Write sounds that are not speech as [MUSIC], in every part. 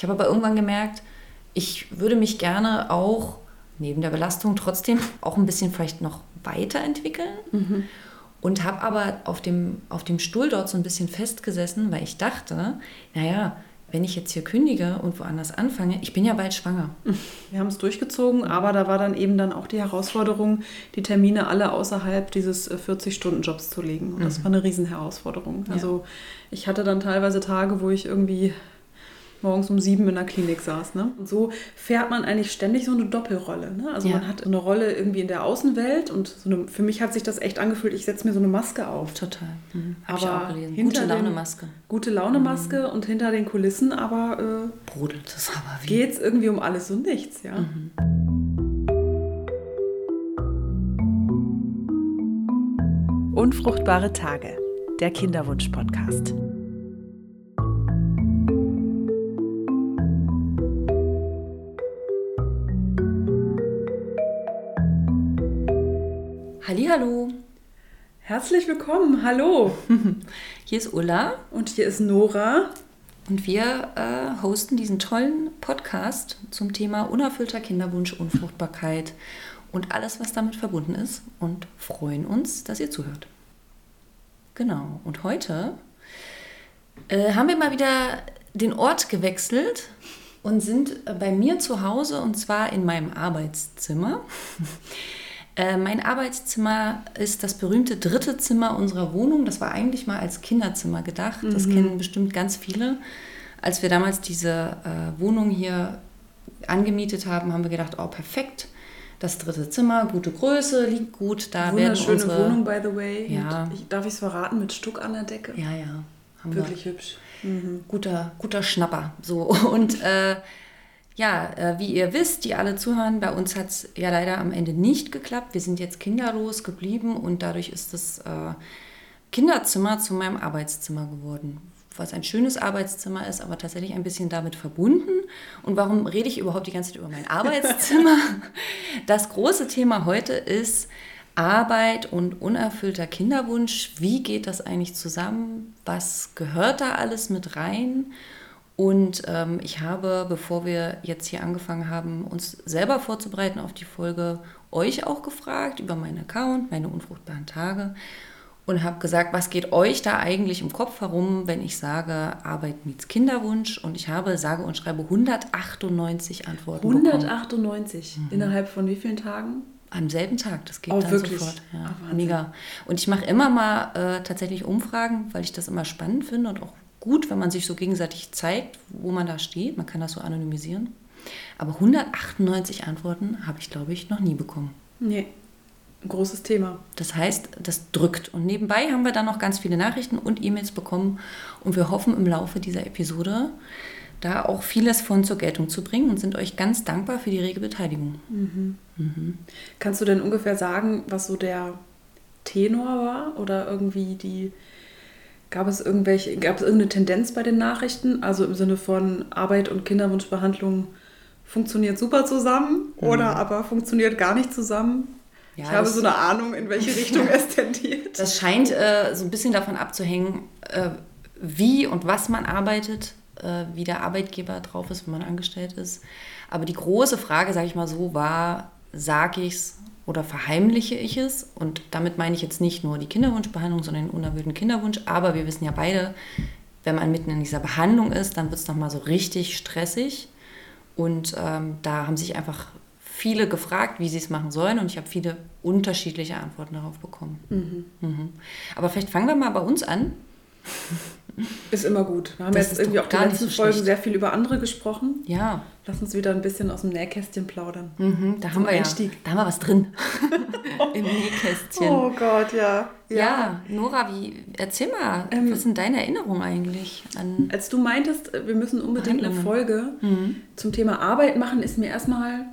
Ich habe aber irgendwann gemerkt, ich würde mich gerne auch neben der Belastung trotzdem auch ein bisschen vielleicht noch weiterentwickeln. Mhm. Und habe aber auf dem, auf dem Stuhl dort so ein bisschen festgesessen, weil ich dachte, naja, wenn ich jetzt hier kündige und woanders anfange, ich bin ja bald schwanger. Wir haben es durchgezogen, aber da war dann eben dann auch die Herausforderung, die Termine alle außerhalb dieses 40-Stunden-Jobs äh, zu legen. Und das mhm. war eine Riesenherausforderung. Ja. Also ich hatte dann teilweise Tage, wo ich irgendwie morgens um sieben in der Klinik saß. Ne? Und so fährt man eigentlich ständig so eine Doppelrolle. Ne? Also ja. man hat eine Rolle irgendwie in der Außenwelt und so eine, für mich hat sich das echt angefühlt, ich setze mir so eine Maske auf. Total. Mhm. Hab aber ich auch gelesen. Gute Laune-Maske. Gute Laune-Maske mhm. und hinter den Kulissen aber äh, brodelt es aber wie. Geht es irgendwie um alles und nichts, ja. Mhm. Unfruchtbare Tage, der Kinderwunsch-Podcast. Hallo. Herzlich willkommen. Hallo. [LAUGHS] Hier ist Ulla und hier ist Nora und wir äh, hosten diesen tollen Podcast zum Thema unerfüllter Kinderwunsch, Unfruchtbarkeit und alles, was damit verbunden ist und freuen uns, dass ihr zuhört. Genau. Und heute äh, haben wir mal wieder den Ort gewechselt und sind bei mir zu Hause und zwar in meinem Arbeitszimmer. Äh, mein Arbeitszimmer ist das berühmte dritte Zimmer unserer Wohnung. Das war eigentlich mal als Kinderzimmer gedacht. Das mhm. kennen bestimmt ganz viele. Als wir damals diese äh, Wohnung hier angemietet haben, haben wir gedacht, oh perfekt, das dritte Zimmer, gute Größe, liegt gut. Da Wunderschöne werden unsere, Wohnung, by the way. Ja. Ich, darf ich es verraten, mit Stuck an der Decke? Ja, ja. Wirklich hübsch. Mhm. Guter, guter Schnapper. So. Und äh, ja, äh, wie ihr wisst, die alle zuhören, bei uns hat es ja leider am Ende nicht geklappt. Wir sind jetzt kinderlos geblieben und dadurch ist das äh, Kinderzimmer zu meinem Arbeitszimmer geworden. Was ein schönes Arbeitszimmer ist, aber tatsächlich ein bisschen damit verbunden. Und warum rede ich überhaupt die ganze Zeit über mein [LAUGHS] Arbeitszimmer? das große Thema heute ist Arbeit und unerfüllter Kinderwunsch. Wie geht das eigentlich zusammen? Was gehört da alles mit rein? Und ähm, ich habe, bevor wir jetzt hier angefangen haben, uns selber vorzubereiten auf die Folge, euch auch gefragt über meinen Account, meine unfruchtbaren Tage und habe gesagt, was geht euch da eigentlich im Kopf herum, wenn ich sage Arbeit meets Kinderwunsch? Und ich habe, sage und schreibe 198 Antworten 198 bekommen. innerhalb von wie vielen Tagen? Am selben Tag, das geht oh, dann wirklich? sofort. Ja, Ach, mega. Und ich mache immer mal äh, tatsächlich Umfragen, weil ich das immer spannend finde und auch gut, wenn man sich so gegenseitig zeigt, wo man da steht. Man kann das so anonymisieren. Aber 198 Antworten habe ich, glaube ich, noch nie bekommen. Nee, großes Thema. Das heißt, das drückt. Und nebenbei haben wir dann noch ganz viele Nachrichten und E-Mails bekommen. Und wir hoffen im Laufe dieser Episode da auch vieles von zur Geltung zu bringen und sind euch ganz dankbar für die rege Beteiligung. Mhm. Mhm. Kannst du denn ungefähr sagen, was so der Tenor war oder irgendwie die, Gab es irgendwelche, gab es irgendeine Tendenz bei den Nachrichten? Also im Sinne von Arbeit und Kinderwunschbehandlung funktioniert super zusammen mhm. oder aber funktioniert gar nicht zusammen? Ja, ich habe so eine Ahnung, in welche [LAUGHS] Richtung es tendiert. Das scheint äh, so ein bisschen davon abzuhängen, äh, wie und was man arbeitet, äh, wie der Arbeitgeber drauf ist, wenn man angestellt ist. Aber die große Frage, sage ich mal so, war, sage ich es oder verheimliche ich es? Und damit meine ich jetzt nicht nur die Kinderwunschbehandlung, sondern den unerwünschten Kinderwunsch. Aber wir wissen ja beide, wenn man mitten in dieser Behandlung ist, dann wird es nochmal so richtig stressig. Und ähm, da haben sich einfach viele gefragt, wie sie es machen sollen. Und ich habe viele unterschiedliche Antworten darauf bekommen. Mhm. Mhm. Aber vielleicht fangen wir mal bei uns an. Ist immer gut. Wir haben das jetzt irgendwie auch die letzten Folgen sehr viel über andere gesprochen. Ja. Lass uns wieder ein bisschen aus dem Nähkästchen plaudern. Mhm, da haben wir Einstieg. Ja, da haben wir was drin. [LAUGHS] Im Nähkästchen. Oh Gott, ja. Ja, ja Nora, wie, erzähl mal, ähm, was sind deine Erinnerungen eigentlich an. Als du meintest, wir müssen unbedingt eine Folge mhm. zum Thema Arbeit machen, ist mir erstmal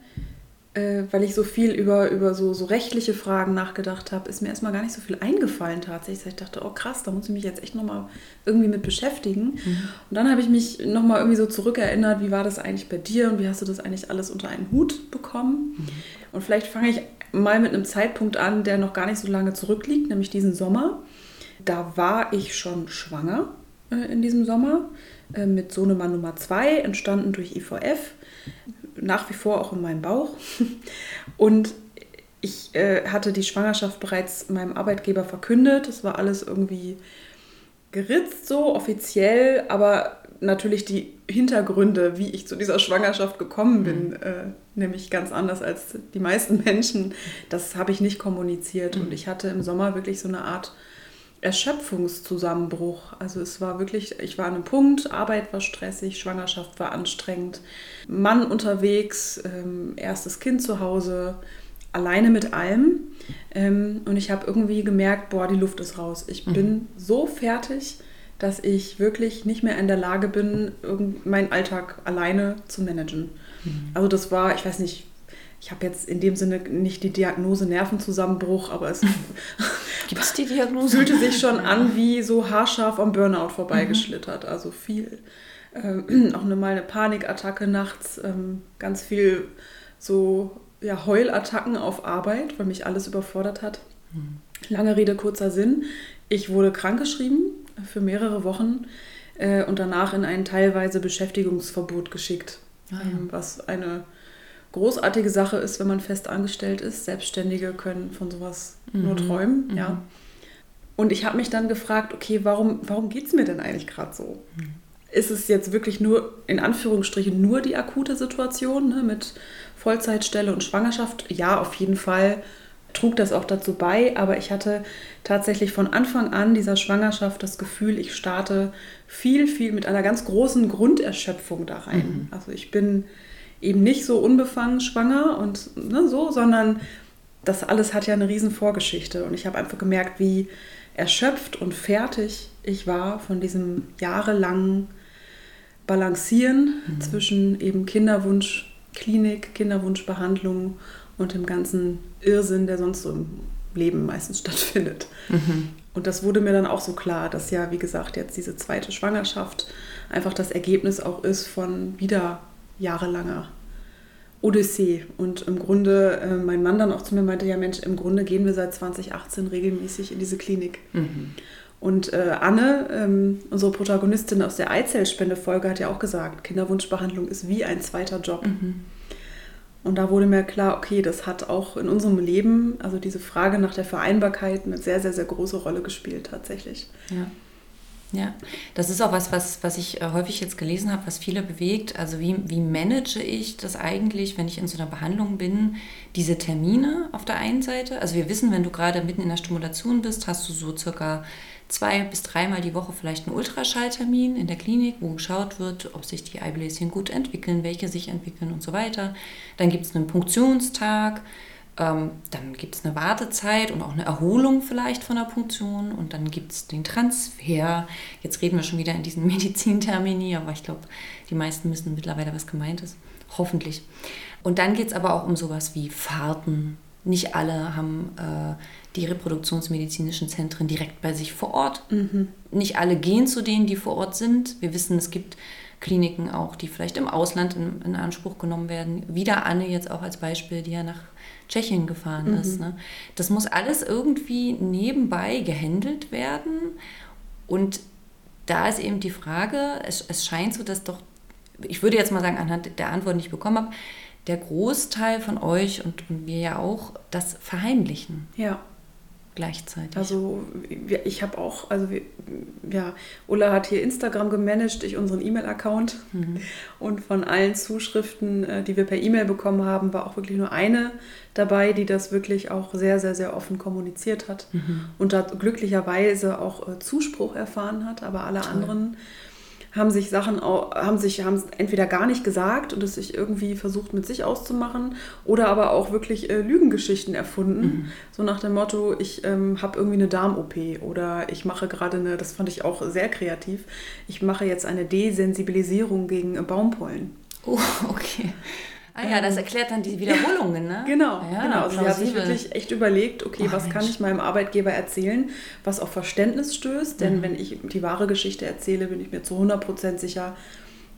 äh, weil ich so viel über, über so, so rechtliche Fragen nachgedacht habe, ist mir erstmal gar nicht so viel eingefallen tatsächlich. Ich dachte, oh krass, da muss ich mich jetzt echt nochmal irgendwie mit beschäftigen. Mhm. Und dann habe ich mich nochmal irgendwie so zurückerinnert, wie war das eigentlich bei dir und wie hast du das eigentlich alles unter einen Hut bekommen? Mhm. Und vielleicht fange ich mal mit einem Zeitpunkt an, der noch gar nicht so lange zurückliegt, nämlich diesen Sommer. Da war ich schon schwanger äh, in diesem Sommer äh, mit Sohnemann Nummer 2, entstanden durch IVF, nach wie vor auch in meinem Bauch. [LAUGHS] Und ich äh, hatte die Schwangerschaft bereits meinem Arbeitgeber verkündet. Es war alles irgendwie geritzt so offiziell, aber natürlich die Hintergründe, wie ich zu dieser Schwangerschaft gekommen bin, mhm. äh, nämlich ganz anders als die meisten [LAUGHS] Menschen, das habe ich nicht kommuniziert. Mhm. Und ich hatte im Sommer wirklich so eine Art Erschöpfungszusammenbruch. Also es war wirklich, ich war an einem Punkt, Arbeit war stressig, Schwangerschaft war anstrengend, Mann unterwegs, ähm, erstes Kind zu Hause, alleine mit allem. Ähm, und ich habe irgendwie gemerkt, boah, die Luft ist raus. Ich mhm. bin so fertig, dass ich wirklich nicht mehr in der Lage bin, meinen Alltag alleine zu managen. Mhm. Also das war, ich weiß nicht, ich habe jetzt in dem Sinne nicht die Diagnose Nervenzusammenbruch, aber es [LAUGHS] Gibt es die Diagnose? fühlte sich schon an [LAUGHS] wie so haarscharf am Burnout vorbeigeschlittert. Mhm. Also viel, ähm, [CLEARS THROAT] auch mal eine Panikattacke nachts, ähm, ganz viel so ja, Heulattacken auf Arbeit, weil mich alles überfordert hat. Mhm. Lange Rede, kurzer Sinn. Ich wurde krankgeschrieben für mehrere Wochen äh, und danach in ein teilweise Beschäftigungsverbot geschickt, ah, ja. ähm, was eine großartige Sache ist, wenn man fest angestellt ist. Selbstständige können von sowas mhm. nur träumen. Mhm. Ja. Und ich habe mich dann gefragt, okay, warum, warum geht es mir denn eigentlich gerade so? Mhm. Ist es jetzt wirklich nur, in Anführungsstrichen, nur die akute Situation ne, mit Vollzeitstelle und Schwangerschaft, ja, auf jeden Fall trug das auch dazu bei, aber ich hatte tatsächlich von Anfang an dieser Schwangerschaft das Gefühl, ich starte viel, viel mit einer ganz großen Grunderschöpfung da rein. Mhm. Also ich bin eben nicht so unbefangen schwanger und ne, so, sondern das alles hat ja eine riesen Vorgeschichte und ich habe einfach gemerkt, wie erschöpft und fertig ich war von diesem jahrelangen Balancieren mhm. zwischen eben Kinderwunsch Klinik, Kinderwunschbehandlung und dem ganzen Irrsinn, der sonst so im Leben meistens stattfindet. Mhm. Und das wurde mir dann auch so klar, dass ja, wie gesagt, jetzt diese zweite Schwangerschaft einfach das Ergebnis auch ist von wieder jahrelanger Odyssee. Und im Grunde, äh, mein Mann dann auch zu mir meinte, ja Mensch, im Grunde gehen wir seit 2018 regelmäßig in diese Klinik. Mhm. Und äh, Anne, ähm, unsere Protagonistin aus der Eizellspende-Folge, hat ja auch gesagt, Kinderwunschbehandlung ist wie ein zweiter Job. Mhm. Und da wurde mir klar, okay, das hat auch in unserem Leben, also diese Frage nach der Vereinbarkeit, eine sehr, sehr, sehr große Rolle gespielt tatsächlich. Ja. Ja, das ist auch was, was, was ich äh, häufig jetzt gelesen habe, was viele bewegt. Also wie, wie manage ich das eigentlich, wenn ich in so einer Behandlung bin, diese Termine auf der einen Seite? Also wir wissen, wenn du gerade mitten in der Stimulation bist, hast du so circa zwei bis dreimal die Woche vielleicht einen Ultraschalltermin in der Klinik, wo geschaut wird, ob sich die Eibläschen gut entwickeln, welche sich entwickeln und so weiter. Dann gibt es einen Punktionstag, ähm, dann gibt es eine Wartezeit und auch eine Erholung vielleicht von der Punktion und dann gibt es den Transfer. Jetzt reden wir schon wieder in diesen [LAUGHS] Medizintermini, aber ich glaube, die meisten wissen mittlerweile, was gemeint ist. Hoffentlich. Und dann geht es aber auch um sowas wie Fahrten. Nicht alle haben äh, die reproduktionsmedizinischen Zentren direkt bei sich vor Ort. Mhm. Nicht alle gehen zu denen, die vor Ort sind. Wir wissen, es gibt Kliniken auch, die vielleicht im Ausland in, in Anspruch genommen werden. Wieder Anne jetzt auch als Beispiel, die ja nach Tschechien gefahren mhm. ist. Ne? Das muss alles irgendwie nebenbei gehandelt werden. Und da ist eben die Frage, es, es scheint so, dass doch, ich würde jetzt mal sagen, anhand der Antwort, die ich bekommen habe, der Großteil von euch und, und wir ja auch das verheimlichen. Ja gleichzeitig. Also ich habe auch, also ja, Ulla hat hier Instagram gemanagt, ich unseren E-Mail-Account mhm. und von allen Zuschriften, äh, die wir per E-Mail bekommen haben, war auch wirklich nur eine dabei, die das wirklich auch sehr, sehr, sehr offen kommuniziert hat mhm. und da glücklicherweise auch äh, Zuspruch erfahren hat, aber alle Toll. anderen haben sich Sachen, haben sich, haben entweder gar nicht gesagt und es sich irgendwie versucht mit sich auszumachen oder aber auch wirklich äh, Lügengeschichten erfunden. Mhm. So nach dem Motto, ich ähm, habe irgendwie eine Darm-OP oder ich mache gerade eine, das fand ich auch sehr kreativ, ich mache jetzt eine Desensibilisierung gegen äh, Baumpollen. Oh, [LAUGHS] okay. Ah ja, das ähm, erklärt dann die Wiederholungen, ne? [LAUGHS] Genau, ja, genau. Also sie hat sich wirklich echt überlegt, okay, oh, was Mensch. kann ich meinem Arbeitgeber erzählen, was auf Verständnis stößt. Denn mhm. wenn ich die wahre Geschichte erzähle, bin ich mir zu 100% sicher,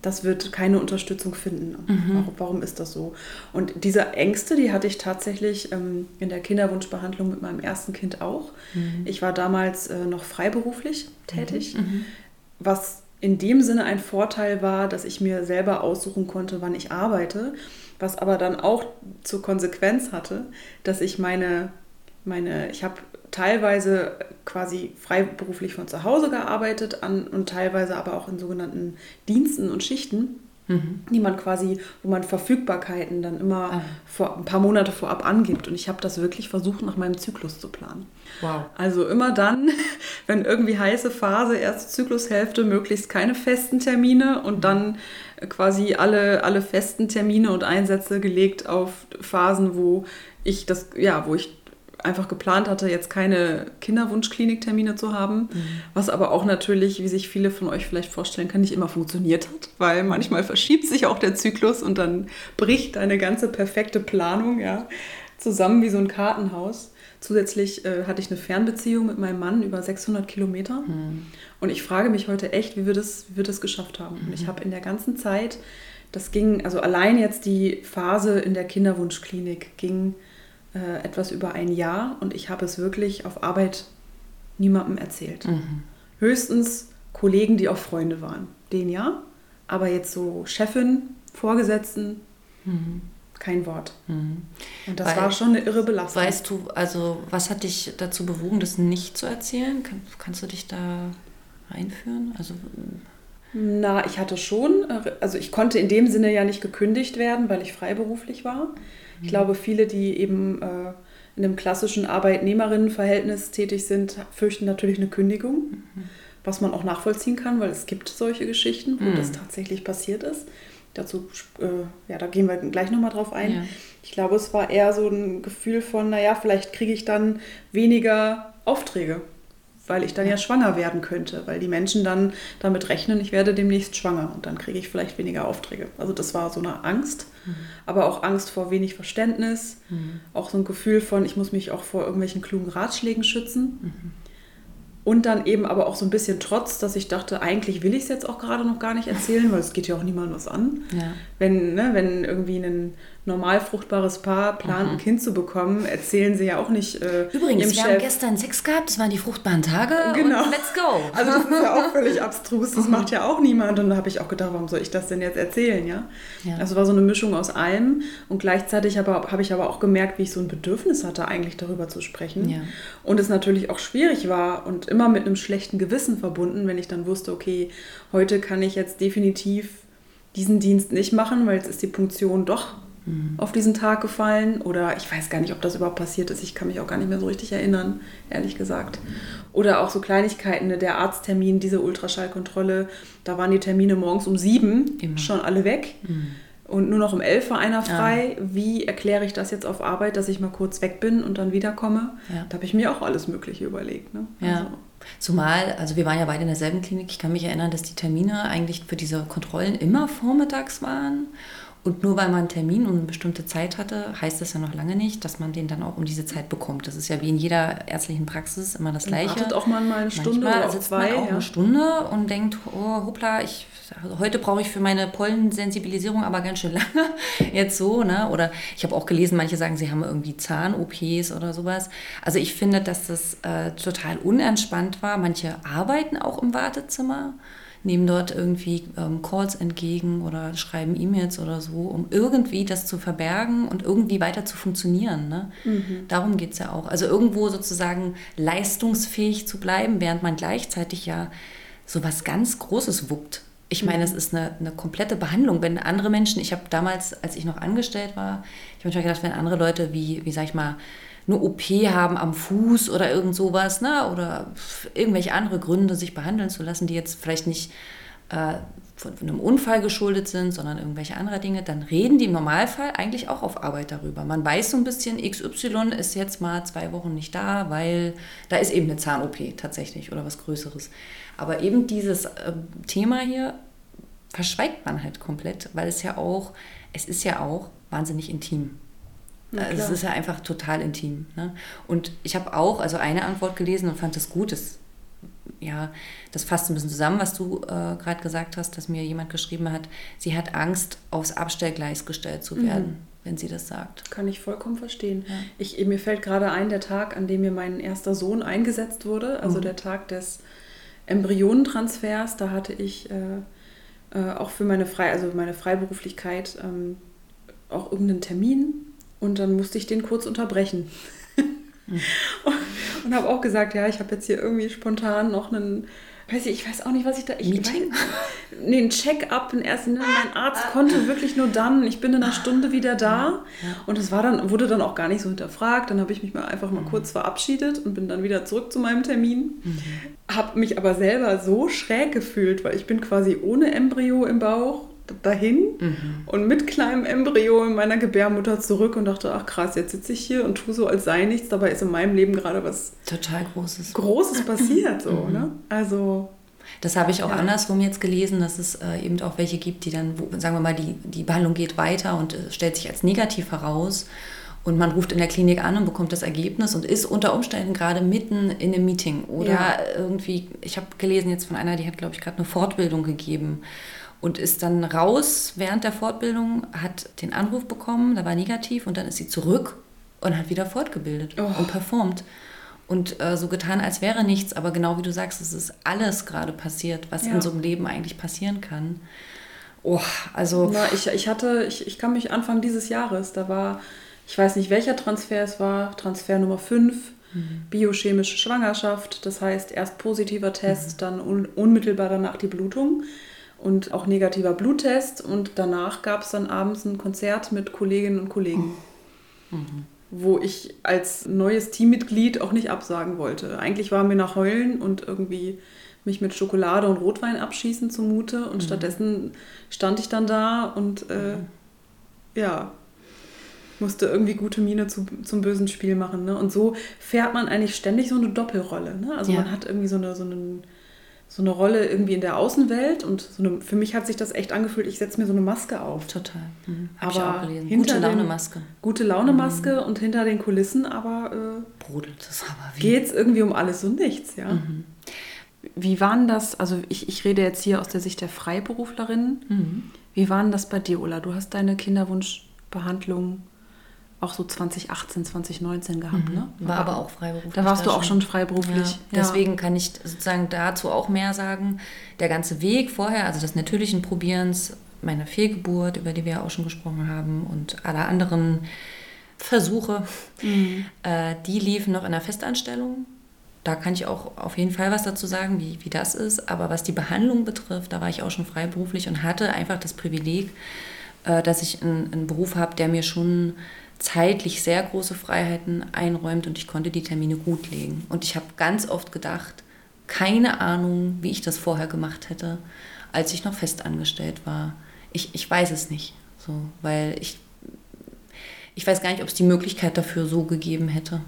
das wird keine Unterstützung finden. Mhm. Warum, warum, ist das so? Und diese Ängste, die hatte ich tatsächlich ähm, in der Kinderwunschbehandlung mit meinem ersten Kind auch. Mhm. Ich war damals äh, noch freiberuflich tätig, mhm. mhm. was in dem Sinne ein Vorteil war, dass ich mir selber aussuchen konnte, wann ich arbeite, was aber dann auch zur Konsequenz hatte, dass ich meine, meine ich habe teilweise quasi freiberuflich von zu Hause gearbeitet an, und teilweise aber auch in sogenannten Diensten und Schichten mhm. die man quasi, wo man Verfügbarkeiten dann immer ah. vor, ein paar Monate vorab angibt. Und ich habe das wirklich versucht, nach meinem Zyklus zu planen. Wow. Also immer dann, [LAUGHS] wenn irgendwie heiße Phase, erste Zyklushälfte, möglichst keine festen Termine und dann quasi alle, alle festen Termine und Einsätze gelegt auf Phasen, wo ich das, ja, wo ich einfach geplant hatte, jetzt keine Kinderwunschkliniktermine zu haben, mhm. was aber auch natürlich, wie sich viele von euch vielleicht vorstellen können, nicht immer funktioniert hat, weil manchmal verschiebt sich auch der Zyklus und dann bricht deine ganze perfekte Planung ja, zusammen wie so ein Kartenhaus. Zusätzlich äh, hatte ich eine Fernbeziehung mit meinem Mann über 600 Kilometer mhm. und ich frage mich heute echt, wie wir das, wie wir das geschafft haben. Mhm. Und ich mhm. habe in der ganzen Zeit, das ging, also allein jetzt die Phase in der Kinderwunschklinik ging äh, etwas über ein Jahr und ich habe es wirklich auf Arbeit niemandem erzählt. Mhm. Höchstens Kollegen, die auch Freunde waren. Den ja, aber jetzt so Chefin, Vorgesetzten, mhm. kein Wort. Mhm. Und das Weil, war schon eine irre Belastung. Weißt du, also was hat dich dazu bewogen, das nicht zu erzählen? Kann, kannst du dich da einführen? Also na, ich hatte schon, äh, also ich konnte in dem Sinne ja nicht gekündigt werden, weil ich freiberuflich war. Ich mhm. glaube, viele, die eben äh, in einem klassischen Arbeitnehmerinnenverhältnis tätig sind, fürchten natürlich eine Kündigung, mhm. was man auch nachvollziehen kann, weil es gibt solche Geschichten, wo mhm. das tatsächlich passiert ist. Dazu, äh, ja, da gehen wir gleich nochmal drauf ein. Ja. Ich glaube, es war eher so ein Gefühl von, naja, vielleicht kriege ich dann weniger Aufträge weil ich dann ja schwanger werden könnte, weil die Menschen dann damit rechnen, ich werde demnächst schwanger und dann kriege ich vielleicht weniger Aufträge. Also das war so eine Angst, mhm. aber auch Angst vor wenig Verständnis, mhm. auch so ein Gefühl von, ich muss mich auch vor irgendwelchen klugen Ratschlägen schützen. Mhm. Und dann eben aber auch so ein bisschen Trotz, dass ich dachte, eigentlich will ich es jetzt auch gerade noch gar nicht erzählen, weil es geht ja auch niemandem was an. Ja. Wenn, ne, wenn irgendwie ein normal fruchtbares Paar plant, mhm. ein Kind zu bekommen, erzählen sie ja auch nicht. Äh, Übrigens, wir Chef. haben gestern Sex gehabt, das waren die fruchtbaren Tage genau. let's go. [LAUGHS] Also das ist ja auch völlig abstrus, das macht ja auch niemand. Und da habe ich auch gedacht, warum soll ich das denn jetzt erzählen, ja? ja. Also war so eine Mischung aus allem und gleichzeitig habe hab ich aber auch gemerkt, wie ich so ein Bedürfnis hatte, eigentlich darüber zu sprechen. Ja. Und es natürlich auch schwierig war und immer mit einem schlechten Gewissen verbunden, wenn ich dann wusste, okay, heute kann ich jetzt definitiv diesen Dienst nicht machen, weil jetzt ist die Punktion doch mhm. auf diesen Tag gefallen. Oder ich weiß gar nicht, ob das überhaupt passiert ist. Ich kann mich auch gar nicht mehr so richtig erinnern, ehrlich gesagt. Oder auch so Kleinigkeiten, ne? der Arzttermin, diese Ultraschallkontrolle, da waren die Termine morgens um sieben Immer. schon alle weg. Mhm. Und nur noch um elf war einer frei. Ja. Wie erkläre ich das jetzt auf Arbeit, dass ich mal kurz weg bin und dann wiederkomme? Ja. Da habe ich mir auch alles Mögliche überlegt. Ne? Ja. Also. Zumal, also wir waren ja beide in derselben Klinik. Ich kann mich erinnern, dass die Termine eigentlich für diese Kontrollen immer vormittags waren. Und nur weil man einen Termin und eine bestimmte Zeit hatte, heißt das ja noch lange nicht, dass man den dann auch um diese Zeit bekommt. Das ist ja wie in jeder ärztlichen Praxis immer das Gleiche. Man wartet auch mal eine Stunde Manchmal oder sitzt zwei. Man auch ja. eine Stunde und denkt, oh, hoppla, ich, also heute brauche ich für meine Pollensensibilisierung aber ganz schön lange. [LAUGHS] Jetzt so, ne? Oder ich habe auch gelesen, manche sagen, sie haben irgendwie Zahn-OPs oder sowas. Also ich finde, dass das äh, total unentspannt war. Manche arbeiten auch im Wartezimmer nehmen dort irgendwie ähm, Calls entgegen oder schreiben E-Mails oder so, um irgendwie das zu verbergen und irgendwie weiter zu funktionieren. Ne? Mhm. Darum geht es ja auch. Also irgendwo sozusagen leistungsfähig zu bleiben, während man gleichzeitig ja so was ganz Großes wuppt. Ich meine, es mhm. ist eine, eine komplette Behandlung. Wenn andere Menschen, ich habe damals, als ich noch angestellt war, ich habe mir gedacht, wenn andere Leute wie, wie sag ich mal, eine OP haben am Fuß oder irgend sowas, ne? oder irgendwelche andere Gründe, sich behandeln zu lassen, die jetzt vielleicht nicht äh, von einem Unfall geschuldet sind, sondern irgendwelche andere Dinge, dann reden die im Normalfall eigentlich auch auf Arbeit darüber. Man weiß so ein bisschen, XY ist jetzt mal zwei Wochen nicht da, weil da ist eben eine Zahn-OP tatsächlich oder was Größeres. Aber eben dieses äh, Thema hier verschweigt man halt komplett, weil es ja auch, es ist ja auch wahnsinnig intim. Also es ist ja einfach total intim. Ne? Und ich habe auch also eine Antwort gelesen und fand das gut. Das, ja, das fasst ein bisschen zusammen, was du äh, gerade gesagt hast, dass mir jemand geschrieben hat, sie hat Angst, aufs Abstellgleis gestellt zu werden, mhm. wenn sie das sagt. Kann ich vollkommen verstehen. Ja. Ich, mir fällt gerade ein, der Tag, an dem mir mein erster Sohn eingesetzt wurde, also mhm. der Tag des Embryonentransfers, da hatte ich äh, äh, auch für meine Frei, also meine Freiberuflichkeit ähm, auch irgendeinen Termin und dann musste ich den kurz unterbrechen. Mhm. [LAUGHS] und, und habe auch gesagt, ja, ich habe jetzt hier irgendwie spontan noch einen weiß ich, ich weiß auch nicht, was ich da. Ich Meeting? Weiß, nee, ein Check-up, ein ersten. Ne, mein Arzt konnte wirklich nur dann. Ich bin in einer Stunde wieder da. Und es war dann, wurde dann auch gar nicht so hinterfragt. Dann habe ich mich mal einfach mal mhm. kurz verabschiedet und bin dann wieder zurück zu meinem Termin. Mhm. Habe mich aber selber so schräg gefühlt, weil ich bin quasi ohne Embryo im Bauch dahin mhm. und mit kleinem Embryo in meiner Gebärmutter zurück und dachte, ach krass, jetzt sitze ich hier und tue so, als sei nichts. Dabei ist in meinem Leben gerade was total Großes, Großes passiert. So, mhm. ne? Also das habe ich auch ja. andersrum jetzt gelesen, dass es äh, eben auch welche gibt, die dann, wo, sagen wir mal, die, die Behandlung geht weiter und äh, stellt sich als negativ heraus. Und man ruft in der Klinik an und bekommt das Ergebnis und ist unter Umständen gerade mitten in einem Meeting. Oder ja. irgendwie, ich habe gelesen jetzt von einer, die hat, glaube ich, gerade eine Fortbildung gegeben und ist dann raus während der Fortbildung, hat den Anruf bekommen, da war negativ und dann ist sie zurück und hat wieder fortgebildet oh. und performt. Und äh, so getan, als wäre nichts, aber genau wie du sagst, es ist alles gerade passiert, was ja. in so einem Leben eigentlich passieren kann. Oh, also. Na, ich, ich hatte, ich, ich kann mich Anfang dieses Jahres, da war, ich weiß nicht welcher Transfer es war, Transfer Nummer 5, mhm. biochemische Schwangerschaft, das heißt erst positiver Test, mhm. dann un, unmittelbar danach die Blutung und auch negativer Bluttest. Und danach gab es dann abends ein Konzert mit Kolleginnen und Kollegen, mhm. wo ich als neues Teammitglied auch nicht absagen wollte. Eigentlich war mir nach Heulen und irgendwie mich mit Schokolade und Rotwein abschießen zumute. Und mhm. stattdessen stand ich dann da und äh, mhm. ja, musste irgendwie gute Miene zu, zum bösen Spiel machen. Ne? Und so fährt man eigentlich ständig so eine Doppelrolle. Ne? Also ja. man hat irgendwie so eine, so einen so eine Rolle irgendwie in der Außenwelt und so eine, für mich hat sich das echt angefühlt, ich setze mir so eine Maske auf. Total. Mhm. aber ich auch gelesen. Gute Laune-Maske. Gute Laune-Maske mhm. und hinter den Kulissen aber äh, brodelt es aber wie. Geht es irgendwie um alles und nichts, ja. Mhm. Wie waren das, also ich, ich rede jetzt hier aus der Sicht der Freiberuflerin, mhm. wie waren das bei dir, Ulla? Du hast deine Kinderwunschbehandlung auch so 2018, 2019 gehabt, mhm. ne? War aber auch freiberuflich. Da warst da du auch schon freiberuflich. Ja. Deswegen kann ich sozusagen dazu auch mehr sagen. Der ganze Weg vorher, also des natürlichen Probierens, meine Fehlgeburt, über die wir ja auch schon gesprochen haben, und alle anderen Versuche, mhm. äh, die liefen noch in der Festanstellung. Da kann ich auch auf jeden Fall was dazu sagen, wie, wie das ist. Aber was die Behandlung betrifft, da war ich auch schon freiberuflich und hatte einfach das Privileg, äh, dass ich einen, einen Beruf habe, der mir schon zeitlich sehr große Freiheiten einräumt und ich konnte die Termine gut legen. Und ich habe ganz oft gedacht, keine Ahnung, wie ich das vorher gemacht hätte, als ich noch festangestellt war. Ich, ich weiß es nicht, so, weil ich, ich weiß gar nicht, ob es die Möglichkeit dafür so gegeben hätte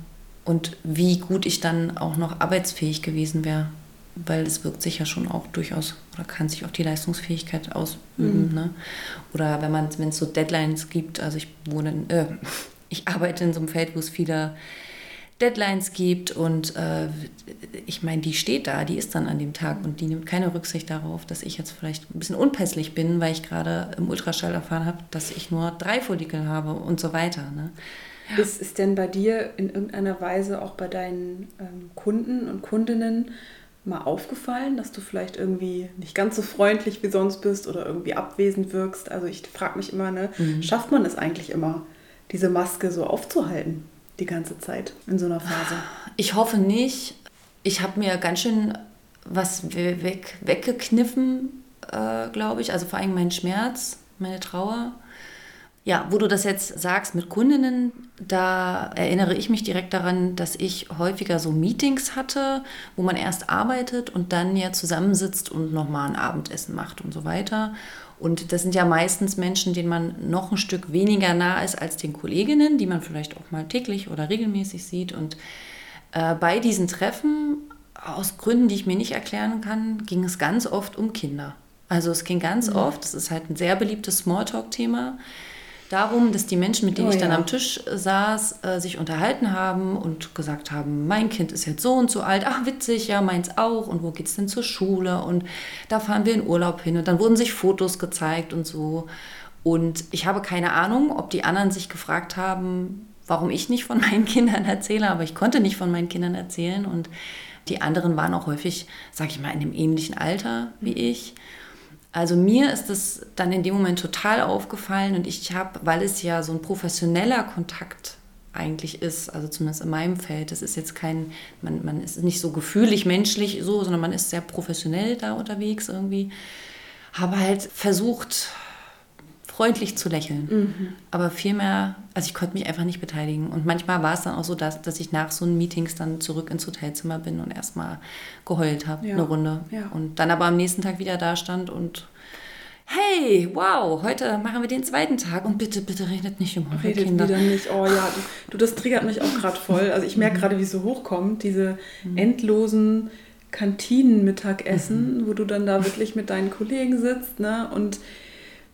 und wie gut ich dann auch noch arbeitsfähig gewesen wäre, weil es wirkt sich ja schon auch durchaus oder kann sich auch die Leistungsfähigkeit ausüben. Mhm. Ne? Oder wenn man, wenn es so Deadlines gibt, also ich wohne, in, äh, [LAUGHS] ich arbeite in so einem Feld, wo es viele Deadlines gibt und äh, ich meine, die steht da, die ist dann an dem Tag und die nimmt keine Rücksicht darauf, dass ich jetzt vielleicht ein bisschen unpässlich bin, weil ich gerade im Ultraschall erfahren habe, dass ich nur drei Follikel habe und so weiter. Ne? Ist, ist denn bei dir in irgendeiner Weise auch bei deinen ähm, Kunden und Kundinnen mal aufgefallen, dass du vielleicht irgendwie nicht ganz so freundlich wie sonst bist oder irgendwie abwesend wirkst? Also ich frage mich immer, ne, mhm. schafft man es eigentlich immer, diese Maske so aufzuhalten die ganze Zeit in so einer Phase? Ich hoffe nicht. Ich habe mir ganz schön was weg, weggekniffen, äh, glaube ich. Also vor allem mein Schmerz, meine Trauer. Ja, wo du das jetzt sagst mit Kundinnen, da erinnere ich mich direkt daran, dass ich häufiger so Meetings hatte, wo man erst arbeitet und dann ja zusammensitzt und nochmal ein Abendessen macht und so weiter. Und das sind ja meistens Menschen, denen man noch ein Stück weniger nah ist als den Kolleginnen, die man vielleicht auch mal täglich oder regelmäßig sieht. Und äh, bei diesen Treffen, aus Gründen, die ich mir nicht erklären kann, ging es ganz oft um Kinder. Also es ging ganz mhm. oft, das ist halt ein sehr beliebtes Smalltalk-Thema, darum, dass die Menschen, mit denen oh, ich dann ja. am Tisch saß, äh, sich unterhalten haben und gesagt haben, mein Kind ist jetzt so und so alt, ach witzig, ja, meins auch und wo geht's denn zur Schule und da fahren wir in Urlaub hin und dann wurden sich Fotos gezeigt und so. Und ich habe keine Ahnung, ob die anderen sich gefragt haben, warum ich nicht von [LAUGHS] meinen Kindern erzähle, aber ich konnte nicht von meinen Kindern erzählen und Die anderen waren auch häufig, sag ich mal, in dem ähnlichen Alter wie ich. Also mir ist das dann in dem Moment total aufgefallen und ich habe, weil es ja so ein professioneller Kontakt eigentlich ist, also zumindest in meinem Feld, das ist jetzt kein, man, man ist nicht so gefühlig, menschlich so, sondern man ist sehr professionell da unterwegs irgendwie, habe halt versucht, freundlich zu lächeln. Mhm. Aber vielmehr, also ich konnte mich einfach nicht beteiligen. Und manchmal war es dann auch so, dass, dass ich nach so einen Meetings dann zurück ins Hotelzimmer bin und erstmal geheult habe, ja. eine Runde. Ja. Und dann aber am nächsten Tag wieder da stand und hey, wow, heute machen wir den zweiten Tag und bitte, bitte redet nicht um eure redet Kinder. wieder nicht, oh ja, du, das triggert mich auch gerade voll. Also ich merke mhm. gerade, wie es so hochkommt, diese mhm. endlosen Kantinenmittagessen, mhm. wo du dann da wirklich mit deinen Kollegen sitzt, ne, und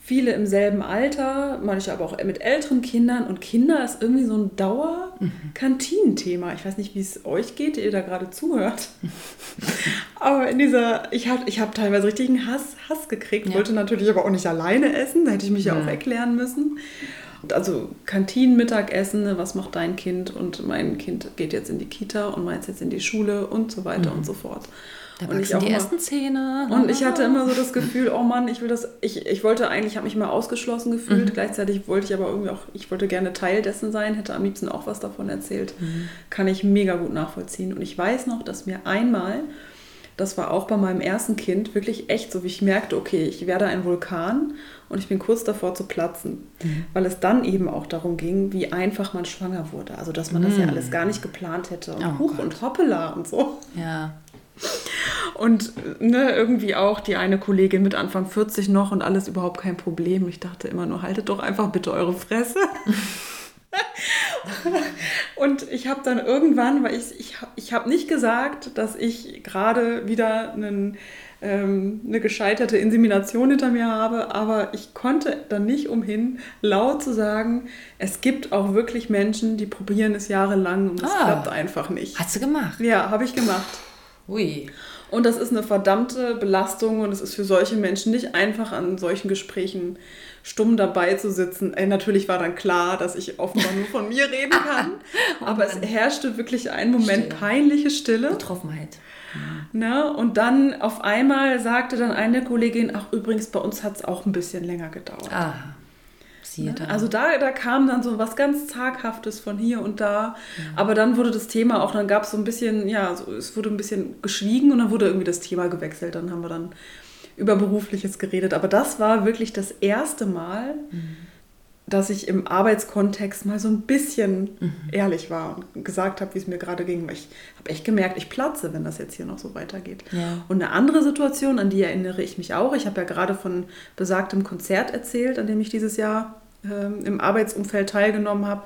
viele im selben Alter, manche aber auch mit älteren Kindern. Und Kinder ist irgendwie so ein Dauer-Kantinenthema. Ich weiß nicht, wie es euch geht, ihr da gerade zuhört. [LAUGHS] aber in dieser, ich habe ich hab teilweise richtigen Hass, Hass gekriegt, ja. wollte natürlich aber auch nicht alleine essen, da hätte ich mich ja, ja auch erklären müssen. Also Kantinenmittagessen, ne, was macht dein Kind und mein Kind geht jetzt in die Kita und meins jetzt in die Schule und so weiter mhm. und so fort. Da und ich auch die immer, ersten Zähne. Und ich hatte immer so das Gefühl, oh Mann, ich will das, ich, ich wollte eigentlich, habe mich mal ausgeschlossen gefühlt. Mhm. Gleichzeitig wollte ich aber irgendwie auch, ich wollte gerne Teil dessen sein, hätte am liebsten auch was davon erzählt. Mhm. Kann ich mega gut nachvollziehen. Und ich weiß noch, dass mir einmal, das war auch bei meinem ersten Kind, wirklich echt so, wie ich merkte, okay, ich werde ein Vulkan und ich bin kurz davor zu platzen. Mhm. Weil es dann eben auch darum ging, wie einfach man schwanger wurde. Also, dass man das ja mhm. alles gar nicht geplant hätte. Und oh Huch und Hoppela und so. Ja. Und ne, irgendwie auch die eine Kollegin mit Anfang 40 noch und alles überhaupt kein Problem. Ich dachte immer nur, haltet doch einfach bitte eure Fresse. [LAUGHS] und ich habe dann irgendwann, weil ich, ich, ich habe nicht gesagt, dass ich gerade wieder einen, ähm, eine gescheiterte Insemination hinter mir habe, aber ich konnte dann nicht umhin, laut zu sagen, es gibt auch wirklich Menschen, die probieren es jahrelang und es ah, klappt einfach nicht. Hast du gemacht? Ja, habe ich gemacht. Ui. Und das ist eine verdammte Belastung und es ist für solche Menschen nicht einfach, an solchen Gesprächen stumm dabei zu sitzen. Ey, natürlich war dann klar, dass ich offenbar nur von mir reden [LAUGHS] kann, oh aber es herrschte wirklich ein Moment Stille. peinliche Stille. Betroffenheit. Ne? Und dann auf einmal sagte dann eine Kollegin, ach übrigens, bei uns hat es auch ein bisschen länger gedauert. Aha siehe da. Also da, da kam dann so was ganz Zaghaftes von hier und da. Ja. Aber dann wurde das Thema auch, dann gab es so ein bisschen, ja, so, es wurde ein bisschen geschwiegen und dann wurde irgendwie das Thema gewechselt. Dann haben wir dann über Berufliches geredet. Aber das war wirklich das erste Mal, mhm dass ich im Arbeitskontext mal so ein bisschen mhm. ehrlich war und gesagt habe, wie es mir gerade ging. Weil ich habe echt gemerkt, ich platze, wenn das jetzt hier noch so weitergeht. Ja. Und eine andere Situation, an die erinnere ich mich auch. Ich habe ja gerade von besagtem Konzert erzählt, an dem ich dieses Jahr äh, im Arbeitsumfeld teilgenommen habe,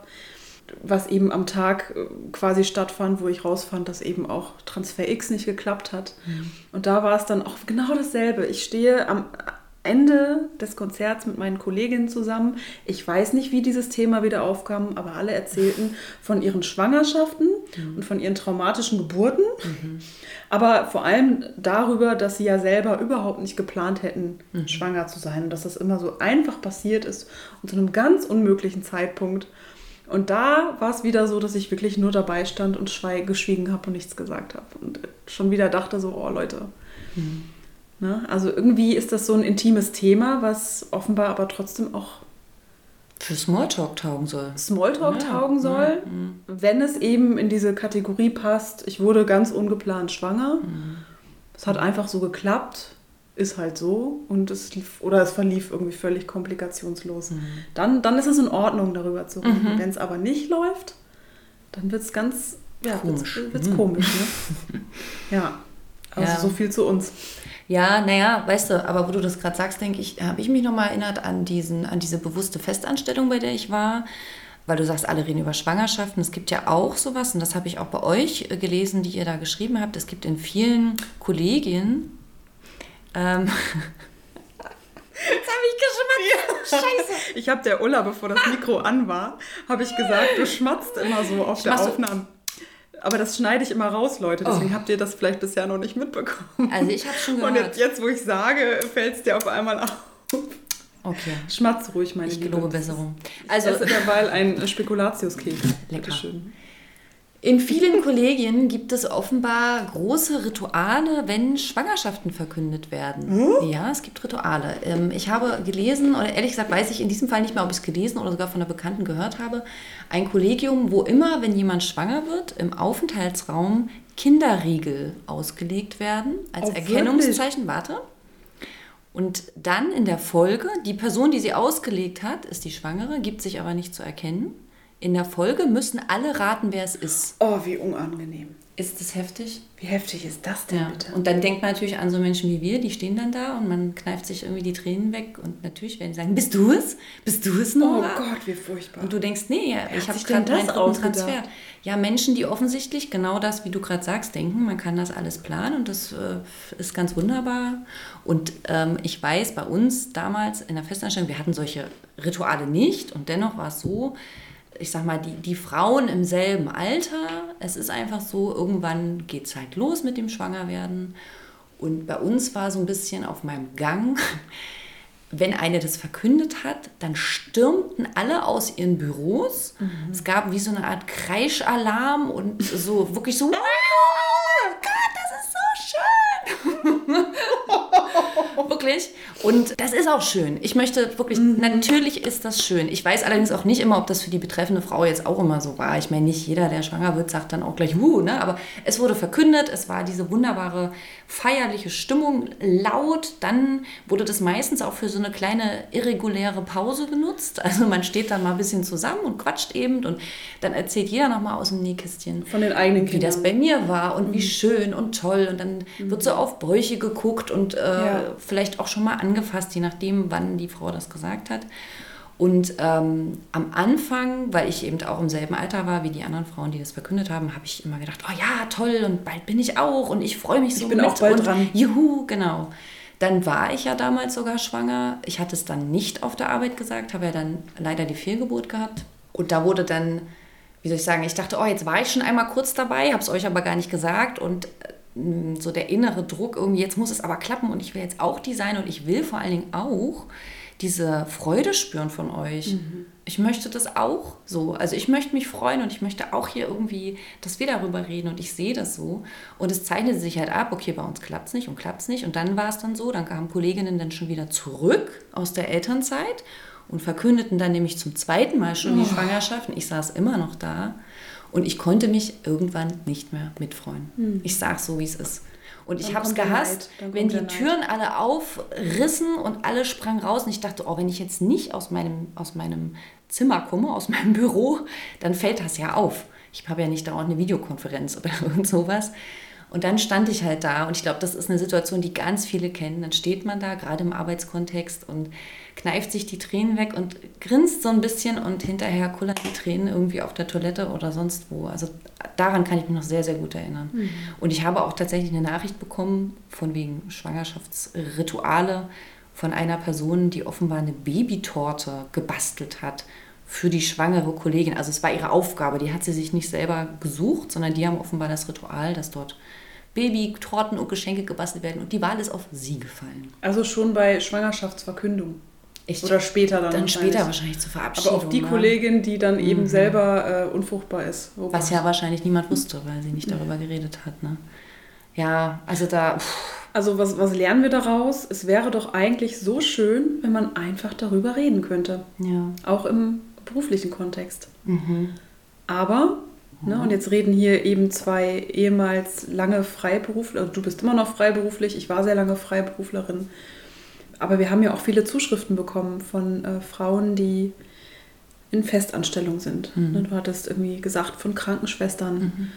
was eben am Tag äh, quasi stattfand, wo ich rausfand, dass eben auch Transfer X nicht geklappt hat. Mhm. Und da war es dann auch genau dasselbe. Ich stehe am Ende des Konzerts mit meinen Kolleginnen zusammen. Ich weiß nicht, wie dieses Thema wieder aufkam, aber alle erzählten von ihren Schwangerschaften mhm. und von ihren traumatischen Geburten. Mhm. Aber vor allem darüber, dass sie ja selber überhaupt nicht geplant hätten, mhm. schwanger zu sein. Und dass das immer so einfach passiert ist und zu einem ganz unmöglichen Zeitpunkt. Und da war es wieder so, dass ich wirklich nur dabei stand und geschwiegen habe und nichts gesagt habe. Und schon wieder dachte so, oh Leute. Ne? Also irgendwie ist das so ein intimes Thema, was offenbar aber trotzdem auch für Smalltalk taugen soll. Smalltalk ja, taugen soll, ja, mhm. wenn es eben in diese Kategorie passt, ich wurde ganz ungeplant schwanger. Mhm. Es hat einfach so geklappt, ist halt so und es lief, oder es verlief irgendwie völlig komplikationslos. Mhm. Dann, dann ist es in Ordnung, darüber zu reden. Mhm. Wenn es aber nicht läuft, dann wird es ganz ja, komisch. Wird's, wird's mhm. komisch ne? [LAUGHS] ja, also so viel zu uns. Ja, naja, weißt du, aber wo du das gerade sagst, denke ich, habe ich mich nochmal erinnert an, diesen, an diese bewusste Festanstellung, bei der ich war. Weil du sagst, alle reden über Schwangerschaften. Es gibt ja auch sowas, und das habe ich auch bei euch äh, gelesen, die ihr da geschrieben habt. Es gibt in vielen Kollegien. Ähm, [LAUGHS] Jetzt habe ich geschmatzt. Scheiße. Ich habe der Ulla, bevor das Mikro an war, habe ich gesagt, du schmatzt immer so auf der Aufnahme. Aber das schneide ich immer raus, Leute. Deswegen oh. habt ihr das vielleicht bisher noch nicht mitbekommen. Also ich habe schon gehört. Und jetzt, jetzt, wo ich sage, fällt es dir auf einmal auf. Okay. Schmatz ruhig, meine ich Liebe. Ich gelobe Besserung. Also, ich esse derweil ein Spekulatiuskeks. Lecker. Schön. In vielen Kollegien gibt es offenbar große Rituale, wenn Schwangerschaften verkündet werden. Hm? Ja, es gibt Rituale. Ähm, ich habe gelesen, oder ehrlich gesagt weiß ich in diesem Fall nicht mehr, ob ich es gelesen oder sogar von einer Bekannten gehört habe, ein Kollegium, wo immer, wenn jemand schwanger wird, im Aufenthaltsraum Kinderriegel ausgelegt werden als oh, Erkennungszeichen. Warte. Und dann in der Folge, die Person, die sie ausgelegt hat, ist die Schwangere, gibt sich aber nicht zu erkennen. In der Folge müssen alle raten, wer es ist. Oh, wie unangenehm. Ist das heftig? Wie heftig ist das denn ja. bitte? Und dann denkt man natürlich an so Menschen wie wir, die stehen dann da und man kneift sich irgendwie die Tränen weg und natürlich werden die sagen, bist du es? Bist du es, Nora? Oh Gott, wie furchtbar. Und du denkst, nee, Wer ich habe gerade meinen Transfer. Ja, Menschen, die offensichtlich genau das, wie du gerade sagst, denken, man kann das alles planen und das äh, ist ganz wunderbar. Und ähm, ich weiß, bei uns damals in der Festanstellung, wir hatten solche Rituale nicht und dennoch war es so, ich sag mal, die, die Frauen im selben Alter, es ist einfach so, irgendwann geht es halt los mit dem Schwangerwerden. Und bei uns war so ein bisschen auf meinem Gang, [LAUGHS] wenn eine das verkündet hat, dann stürmten alle aus ihren Büros. Mhm. Es gab wie so eine Art Kreischalarm und so wirklich so, [LAUGHS] oh Gott, das ist so schön. [LAUGHS] wirklich. Und das ist auch schön. Ich möchte wirklich, mhm. natürlich ist das schön. Ich weiß allerdings auch nicht immer, ob das für die betreffende Frau jetzt auch immer so war. Ich meine, nicht jeder, der schwanger wird, sagt dann auch gleich, huh, ne? aber es wurde verkündet, es war diese wunderbare feierliche Stimmung, laut. Dann wurde das meistens auch für so eine kleine irreguläre Pause genutzt. Also man steht dann mal ein bisschen zusammen und quatscht eben und dann erzählt jeder nochmal aus dem Nähkästchen. Von den eigenen Kindern. Wie das bei mir war und mhm. wie schön und toll. Und dann mhm. wird so auf Bräuche geguckt und äh, ja. vielleicht auch schon mal angefasst, je nachdem, wann die Frau das gesagt hat. Und ähm, am Anfang, weil ich eben auch im selben Alter war wie die anderen Frauen, die das verkündet haben, habe ich immer gedacht, oh ja, toll und bald bin ich auch und ich freue mich so. Ich bin mit. auch bald und, dran. Juhu, genau. Dann war ich ja damals sogar schwanger. Ich hatte es dann nicht auf der Arbeit gesagt, habe ja dann leider die Fehlgeburt gehabt. Und da wurde dann, wie soll ich sagen, ich dachte, oh, jetzt war ich schon einmal kurz dabei, habe es euch aber gar nicht gesagt und äh, so der innere Druck irgendwie, jetzt muss es aber klappen und ich will jetzt auch die sein und ich will vor allen Dingen auch diese Freude spüren von euch. Mhm. Ich möchte das auch so. Also ich möchte mich freuen und ich möchte auch hier irgendwie, dass wir darüber reden und ich sehe das so. Und es zeichnete sich halt ab, okay, bei uns klappt es nicht und klappt es nicht. Und dann war es dann so, dann kamen Kolleginnen dann schon wieder zurück aus der Elternzeit und verkündeten dann nämlich zum zweiten Mal schon oh. die Schwangerschaft. Und ich saß immer noch da und ich konnte mich irgendwann nicht mehr mitfreuen. Mhm. Ich sage so, wie es ist. Und ich habe es gehasst, wenn die Türen alle aufrissen und alle sprangen raus. Und ich dachte, oh, wenn ich jetzt nicht aus meinem, aus meinem Zimmer komme, aus meinem [LAUGHS] Büro, dann fällt das ja auf. Ich habe ja nicht dauernd eine Videokonferenz [LAUGHS] oder irgend sowas. Und dann stand ich halt da und ich glaube, das ist eine Situation, die ganz viele kennen. Dann steht man da, gerade im Arbeitskontext und kneift sich die Tränen weg und grinst so ein bisschen und hinterher kullern die Tränen irgendwie auf der Toilette oder sonst wo. Also daran kann ich mich noch sehr, sehr gut erinnern. Mhm. Und ich habe auch tatsächlich eine Nachricht bekommen von wegen Schwangerschaftsrituale von einer Person, die offenbar eine Babytorte gebastelt hat für die schwangere Kollegin. Also es war ihre Aufgabe, die hat sie sich nicht selber gesucht, sondern die haben offenbar das Ritual, dass dort Babytorten und Geschenke gebastelt werden und die Wahl ist auf sie gefallen. Also schon bei Schwangerschaftsverkündung. Echt? Oder später dann. Dann später wahrscheinlich zur Verabschiedung. Aber auf die ne? Kollegin, die dann mhm. eben selber äh, unfruchtbar ist. Oh Was ja wahrscheinlich niemand wusste, weil sie nicht darüber geredet hat. Ne? Ja, also da. Pff. Also was, was lernen wir daraus? Es wäre doch eigentlich so schön, wenn man einfach darüber reden könnte. Ja. Auch im beruflichen Kontext. Mhm. Aber, mhm. Ne, und jetzt reden hier eben zwei ehemals lange Freiberufler, also du bist immer noch freiberuflich, ich war sehr lange Freiberuflerin aber wir haben ja auch viele Zuschriften bekommen von äh, Frauen, die in Festanstellung sind. Mhm. Ne, du hattest irgendwie gesagt von Krankenschwestern, mhm.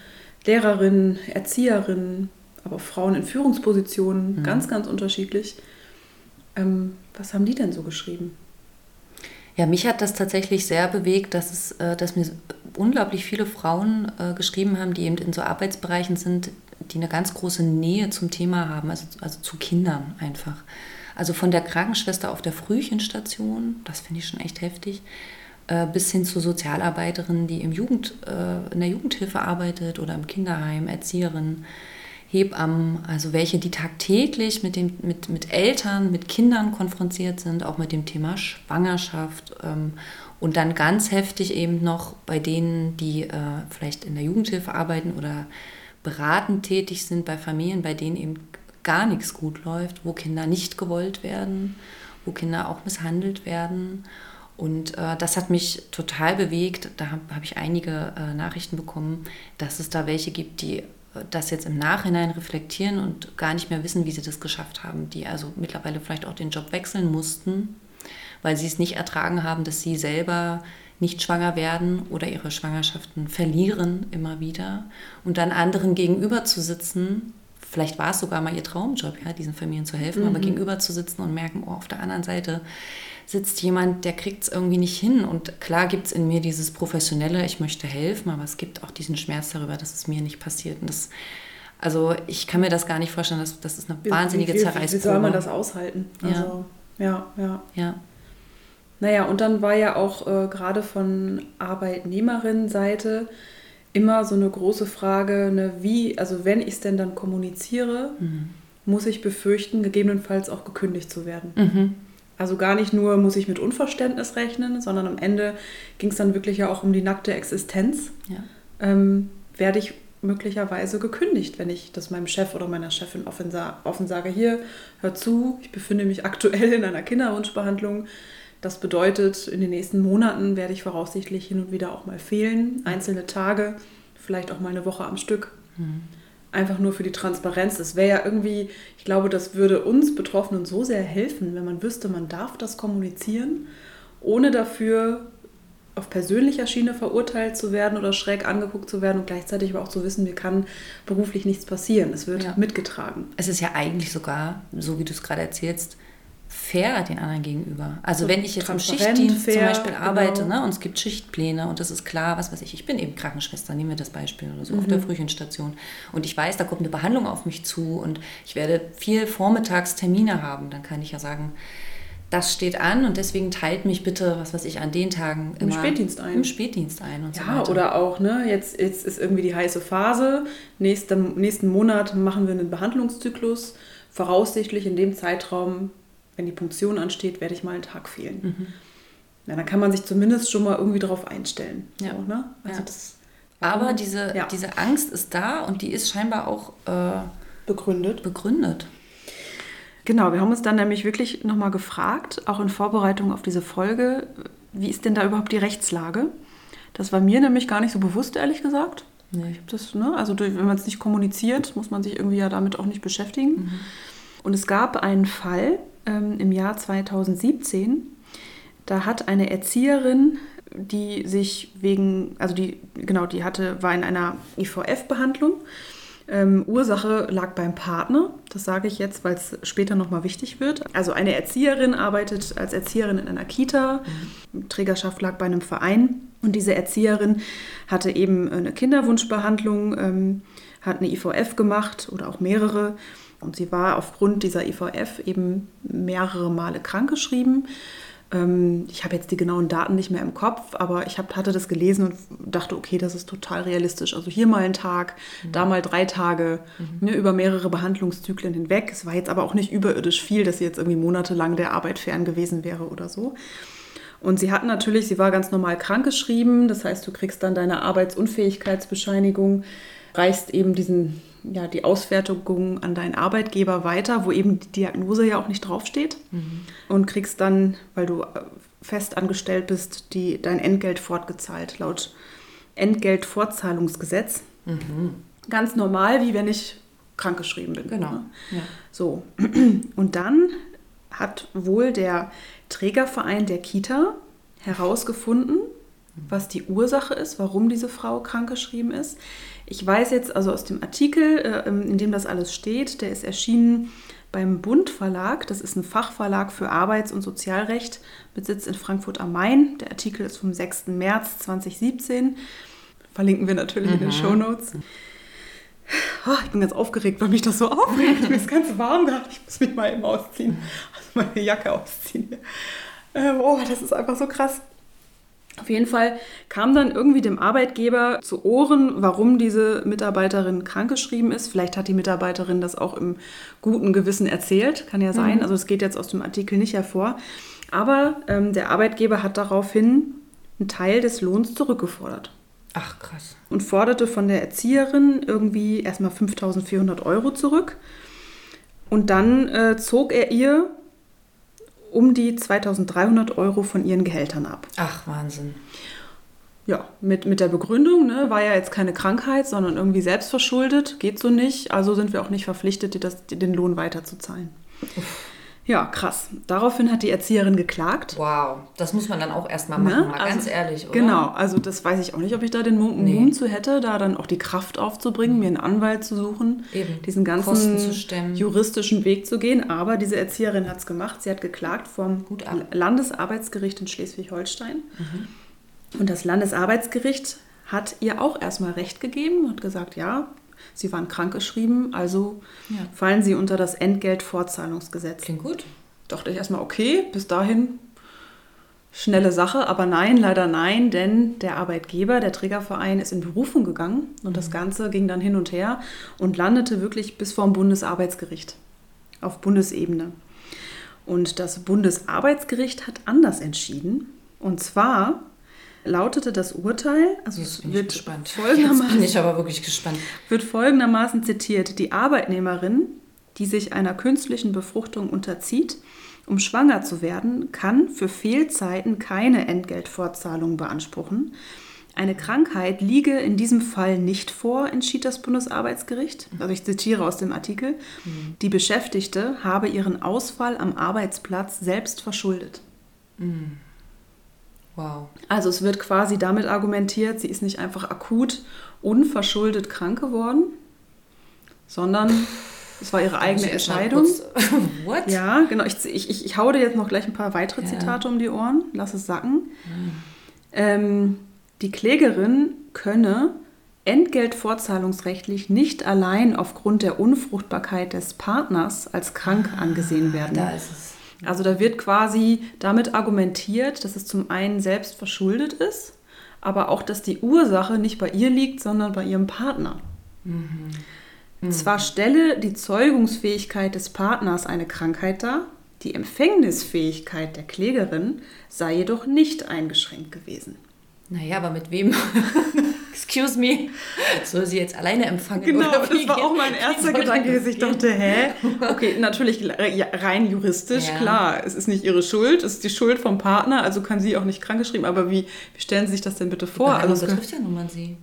Lehrerinnen, Erzieherinnen, aber auch Frauen in Führungspositionen, mhm. ganz, ganz unterschiedlich. Ähm, was haben die denn so geschrieben? Ja, mich hat das tatsächlich sehr bewegt, dass, es, äh, dass mir unglaublich viele Frauen äh, geschrieben haben, die eben in so Arbeitsbereichen sind, die eine ganz große Nähe zum Thema haben, also, also zu Kindern einfach. Also von der Krankenschwester auf der Frühchenstation, das finde ich schon echt heftig, äh, bis hin zur Sozialarbeiterin, die im Jugend, äh, in der Jugendhilfe arbeitet oder im Kinderheim, Erzieherin. Hebammen, also welche, die tagtäglich mit, dem, mit, mit Eltern, mit Kindern konfrontiert sind, auch mit dem Thema Schwangerschaft ähm, und dann ganz heftig eben noch bei denen, die äh, vielleicht in der Jugendhilfe arbeiten oder beratend tätig sind bei Familien, bei denen eben gar nichts gut läuft, wo Kinder nicht gewollt werden, wo Kinder auch misshandelt werden. Und äh, das hat mich total bewegt. Da habe hab ich einige äh, Nachrichten bekommen, dass es da welche gibt, die das jetzt im Nachhinein reflektieren und gar nicht mehr wissen, wie sie das geschafft haben, die also mittlerweile vielleicht auch den Job wechseln mussten, weil sie es nicht ertragen haben, dass sie selber nicht schwanger werden oder ihre Schwangerschaften verlieren immer wieder und dann anderen gegenüber zu sitzen, vielleicht war es sogar mal ihr Traumjob, ja, diesen Familien zu helfen, mhm. aber gegenüber zu sitzen und merken, oh, auf der anderen Seite sitzt jemand, der kriegt es irgendwie nicht hin. Und klar gibt es in mir dieses Professionelle, ich möchte helfen, aber es gibt auch diesen Schmerz darüber, dass es mir nicht passiert. Und das, also ich kann mir das gar nicht vorstellen, dass das ist eine wie, wahnsinnige wie, wie, Zerreißprobe. Wie soll man das aushalten? Also, ja, ja. ja. ja. Naja, und dann war ja auch äh, gerade von Arbeitnehmerinnenseite immer so eine große Frage, ne, wie, also wenn ich es denn dann kommuniziere, mhm. muss ich befürchten, gegebenenfalls auch gekündigt zu werden. Mhm. Also gar nicht nur muss ich mit Unverständnis rechnen, sondern am Ende ging es dann wirklich ja auch um die nackte Existenz. Ja. Ähm, werde ich möglicherweise gekündigt, wenn ich das meinem Chef oder meiner Chefin offen, offen sage, hier, hör zu, ich befinde mich aktuell in einer Kinderwunschbehandlung. Das bedeutet, in den nächsten Monaten werde ich voraussichtlich hin und wieder auch mal fehlen, einzelne Tage, vielleicht auch mal eine Woche am Stück. Mhm einfach nur für die Transparenz. Es wäre ja irgendwie, ich glaube, das würde uns Betroffenen so sehr helfen, wenn man wüsste, man darf das kommunizieren, ohne dafür auf persönlicher Schiene verurteilt zu werden oder schräg angeguckt zu werden und gleichzeitig aber auch zu wissen, mir kann beruflich nichts passieren. Es wird ja. mitgetragen. Es ist ja eigentlich sogar, so wie du es gerade erzählst, fair den anderen gegenüber. Also so wenn ich jetzt im Schichtdienst fair, zum Beispiel genau. arbeite ne, und es gibt Schichtpläne und das ist klar, was weiß ich, ich bin eben Krankenschwester, nehmen wir das Beispiel oder so mhm. auf der Frühchenstation und ich weiß, da kommt eine Behandlung auf mich zu und ich werde viel Vormittagstermine haben, dann kann ich ja sagen, das steht an und deswegen teilt mich bitte, was weiß ich, an den Tagen im Spätdienst ein. Im Spätdienst ein und ja, so weiter. oder auch, ne, jetzt, jetzt ist irgendwie die heiße Phase, nächsten, nächsten Monat machen wir einen Behandlungszyklus, voraussichtlich in dem Zeitraum wenn die Punktion ansteht, werde ich mal einen Tag fehlen. Mhm. Ja, dann kann man sich zumindest schon mal irgendwie darauf einstellen. Ja. So, ne? also ja. das, Aber diese, ja. diese Angst ist da und die ist scheinbar auch äh, begründet. begründet. Genau, wir haben uns dann nämlich wirklich nochmal gefragt, auch in Vorbereitung auf diese Folge, wie ist denn da überhaupt die Rechtslage? Das war mir nämlich gar nicht so bewusst, ehrlich gesagt. Nee. Das, ne? Also wenn man es nicht kommuniziert, muss man sich irgendwie ja damit auch nicht beschäftigen. Mhm. Und es gab einen Fall, ähm, im Jahr 2017. Da hat eine Erzieherin, die sich wegen, also die, genau, die hatte, war in einer IVF-Behandlung. Ähm, Ursache lag beim Partner. Das sage ich jetzt, weil es später nochmal wichtig wird. Also eine Erzieherin arbeitet als Erzieherin in einer Kita. Mhm. Trägerschaft lag bei einem Verein. Und diese Erzieherin hatte eben eine Kinderwunschbehandlung, ähm, hat eine IVF gemacht oder auch mehrere und sie war aufgrund dieser IVF eben mehrere Male krankgeschrieben. Ähm, ich habe jetzt die genauen Daten nicht mehr im Kopf, aber ich hab, hatte das gelesen und dachte, okay, das ist total realistisch. Also hier mal ein Tag, mhm. da mal drei Tage, mhm. ne, über mehrere Behandlungszyklen hinweg. Es war jetzt aber auch nicht überirdisch viel, dass sie jetzt irgendwie monatelang der Arbeit fern gewesen wäre oder so. Und sie hat natürlich, sie war ganz normal krankgeschrieben, das heißt, du kriegst dann deine Arbeitsunfähigkeitsbescheinigung, reichst eben diesen ja, die Ausfertigung an deinen Arbeitgeber weiter, wo eben die Diagnose ja auch nicht draufsteht. Mhm. Und kriegst dann, weil du äh, fest angestellt bist, die, dein Entgelt fortgezahlt, laut Entgeltfortzahlungsgesetz. Mhm. Ganz normal, wie wenn ich krankgeschrieben bin. Genau. Ne? Ja. So. [CLEARS THROAT] Und dann hat wohl der Trägerverein der Kita herausgefunden, was die Ursache ist, warum diese Frau krankgeschrieben ist. Ich weiß jetzt also aus dem Artikel, äh, in dem das alles steht, der ist erschienen beim Bund Verlag. Das ist ein Fachverlag für Arbeits- und Sozialrecht mit Sitz in Frankfurt am Main. Der Artikel ist vom 6. März 2017. Verlinken wir natürlich mhm. in den mhm. Show Notes. Oh, ich bin ganz aufgeregt, weil mich das so aufregt. Mir ist ganz warm gerade. Ich muss mich mal eben ausziehen. Also meine Jacke ausziehen. Ähm, oh, das ist einfach so krass. Auf jeden Fall kam dann irgendwie dem Arbeitgeber zu Ohren, warum diese Mitarbeiterin krankgeschrieben ist. Vielleicht hat die Mitarbeiterin das auch im guten Gewissen erzählt, kann ja sein. Mhm. Also es geht jetzt aus dem Artikel nicht hervor. Aber ähm, der Arbeitgeber hat daraufhin einen Teil des Lohns zurückgefordert. Ach, krass. Und forderte von der Erzieherin irgendwie erstmal 5400 Euro zurück. Und dann äh, zog er ihr um die 2300 Euro von ihren Gehältern ab. Ach, Wahnsinn. Ja, mit, mit der Begründung, ne, war ja jetzt keine Krankheit, sondern irgendwie selbstverschuldet, geht so nicht. Also sind wir auch nicht verpflichtet, das, den Lohn weiterzuzahlen. Uff. Ja, krass. Daraufhin hat die Erzieherin geklagt. Wow, das muss man dann auch erstmal machen, ne? mal also, ganz ehrlich, oder? Genau, also das weiß ich auch nicht, ob ich da den Mumm nee. zu hätte, da dann auch die Kraft aufzubringen, mir einen Anwalt zu suchen, Eben. diesen ganzen juristischen Weg zu gehen. Aber diese Erzieherin hat es gemacht. Sie hat geklagt vom Landesarbeitsgericht in Schleswig-Holstein. Mhm. Und das Landesarbeitsgericht hat ihr auch erstmal Recht gegeben und gesagt, ja, Sie waren krankgeschrieben, also ja. fallen Sie unter das Entgeltfortzahlungsgesetz. Klingt gut. Dachte ich erstmal, okay, bis dahin schnelle Sache, aber nein, leider nein, denn der Arbeitgeber, der Trägerverein, ist in Berufung gegangen und mhm. das Ganze ging dann hin und her und landete wirklich bis vor dem Bundesarbeitsgericht auf Bundesebene. Und das Bundesarbeitsgericht hat anders entschieden. Und zwar lautete das Urteil, also Jetzt es wird gespannt. folgendermaßen, Jetzt bin ich aber wirklich gespannt. wird folgendermaßen zitiert: Die Arbeitnehmerin, die sich einer künstlichen Befruchtung unterzieht, um schwanger zu werden, kann für Fehlzeiten keine Entgeltfortzahlung beanspruchen. Eine Krankheit liege in diesem Fall nicht vor, entschied das Bundesarbeitsgericht. Also ich zitiere aus dem Artikel. Mhm. Die Beschäftigte habe ihren Ausfall am Arbeitsplatz selbst verschuldet. Mhm. Wow. Also es wird quasi damit argumentiert, sie ist nicht einfach akut unverschuldet krank geworden, sondern es war ihre eigene Entscheidung. [LAUGHS] What? Ja, genau. Ich, ich, ich hau dir jetzt noch gleich ein paar weitere ja. Zitate um die Ohren. Lass es sacken. Mhm. Ähm, die Klägerin könne entgeltvorzahlungsrechtlich nicht allein aufgrund der Unfruchtbarkeit des Partners als krank angesehen werden. Da ist es. Also da wird quasi damit argumentiert, dass es zum einen selbst verschuldet ist, aber auch, dass die Ursache nicht bei ihr liegt, sondern bei ihrem Partner. Mhm. Mhm. Zwar stelle die Zeugungsfähigkeit des Partners eine Krankheit dar, die Empfängnisfähigkeit der Klägerin sei jedoch nicht eingeschränkt gewesen. Naja, aber mit wem? [LAUGHS] Excuse me. Soll sie jetzt alleine empfangen? Genau, das war auch mein erster Gedanke, dass ich dachte, hä? [LAUGHS] Okay, natürlich rein juristisch, ja. klar. Es ist nicht ihre Schuld, es ist die Schuld vom Partner, also kann sie auch nicht krankgeschrieben. Aber wie, wie stellen Sie sich das denn bitte vor? Also betrifft ja nun mal sie.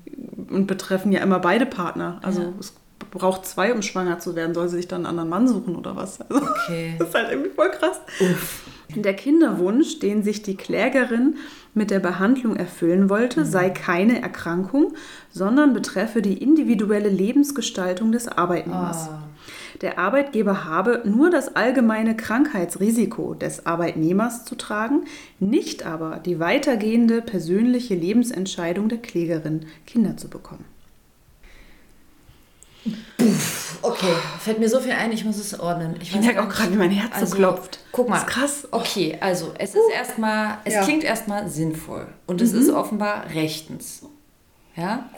Und betreffen ja immer beide Partner. Also ja. es braucht zwei, um schwanger zu werden. Soll sie sich dann einen anderen Mann suchen oder was? Also, okay. [LAUGHS] Das ist halt irgendwie voll krass. Uff. Der Kinderwunsch, den sich die Klägerin mit der Behandlung erfüllen wollte, mhm. sei keine Erkrankung, sondern betreffe die individuelle Lebensgestaltung des Arbeitnehmers. Oh. Der Arbeitgeber habe nur das allgemeine Krankheitsrisiko des Arbeitnehmers zu tragen, nicht aber die weitergehende persönliche Lebensentscheidung der Klägerin, Kinder zu bekommen. Puff, okay, fällt mir so viel ein, ich muss es ordnen. Ich, ich merke auch gerade, wie mein Herz also, so klopft. Guck mal. Das ist krass. Okay, also es ist uh, erstmal, es ja. klingt erstmal sinnvoll und mhm. es ist offenbar rechtens. Ja?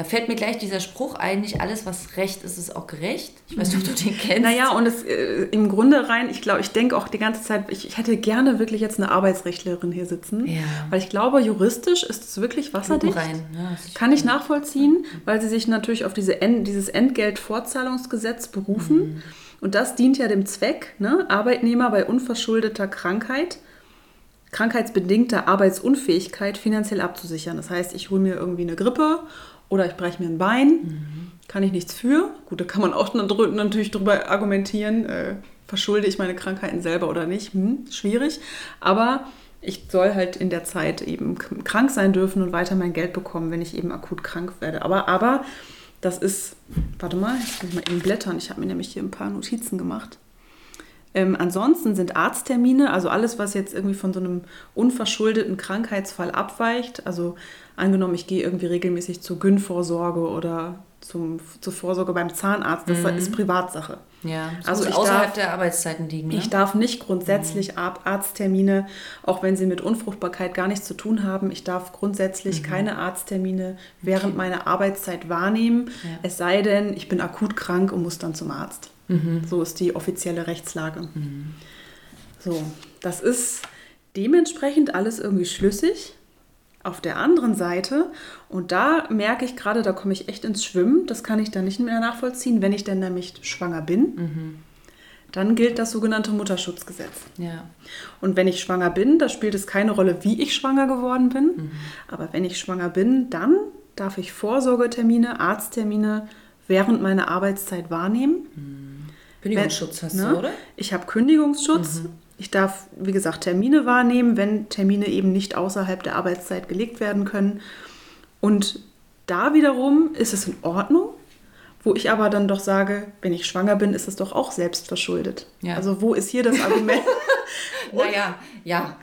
Da fällt mir gleich dieser Spruch ein, nicht alles, was recht ist, ist auch gerecht. Ich weiß nicht, ob du den kennst. Naja, und es, äh, im Grunde rein, ich glaube, ich denke auch die ganze Zeit, ich, ich, hätte gerne wirklich jetzt eine Arbeitsrechtlerin hier sitzen. Ja. Weil ich glaube, juristisch ist es wirklich wasserdicht. Rein, ja, Kann ich nachvollziehen, weil sie sich natürlich auf diese End, dieses Entgeltfortzahlungsgesetz berufen. Mhm. Und das dient ja dem Zweck, ne? Arbeitnehmer bei unverschuldeter Krankheit krankheitsbedingter Arbeitsunfähigkeit finanziell abzusichern. Das heißt, ich hole mir irgendwie eine Grippe oder ich breche mir ein Bein, mhm. kann ich nichts für. Gut, da kann man auch natürlich drüber argumentieren, äh, verschulde ich meine Krankheiten selber oder nicht. Hm, schwierig. Aber ich soll halt in der Zeit eben krank sein dürfen und weiter mein Geld bekommen, wenn ich eben akut krank werde. Aber, aber das ist, warte mal, ich muss mal eben blättern. Ich habe mir nämlich hier ein paar Notizen gemacht. Ähm, ansonsten sind Arzttermine, also alles, was jetzt irgendwie von so einem unverschuldeten Krankheitsfall abweicht, also angenommen, ich gehe irgendwie regelmäßig zur Gyn-Vorsorge oder zum, zur Vorsorge beim Zahnarzt, das mhm. ist Privatsache. Ja, das also außerhalb darf, der Arbeitszeiten liegen. Ne? Ich darf nicht grundsätzlich Ar- Arzttermine, auch wenn sie mit Unfruchtbarkeit gar nichts zu tun haben, ich darf grundsätzlich keine Arzttermine während meiner Arbeitszeit wahrnehmen, Ja. es sei denn, ich bin akut krank und muss dann zum Arzt. So ist die offizielle Rechtslage. So, das ist dementsprechend alles irgendwie schlüssig. Auf der anderen Seite, und da merke ich gerade, da komme ich echt ins Schwimmen, das kann ich dann nicht mehr nachvollziehen, wenn ich denn nämlich schwanger bin, dann gilt das sogenannte Mutterschutzgesetz. ja. Und wenn ich schwanger bin, da spielt es keine Rolle, wie ich schwanger geworden bin, aber wenn ich schwanger bin, dann darf ich Vorsorgetermine, Arzttermine während meiner Arbeitszeit wahrnehmen. Kündigungsschutz hast Ne? du, oder? Ich habe Kündigungsschutz. Ich darf, wie gesagt, Termine wahrnehmen, wenn Termine eben nicht außerhalb der Arbeitszeit gelegt werden können. Und da wiederum ist es in Ordnung, wo ich aber dann doch sage, wenn ich schwanger bin, ist es doch auch selbst verschuldet. Ja. Also wo ist hier das Argument? [LAUGHS] Naja, ja.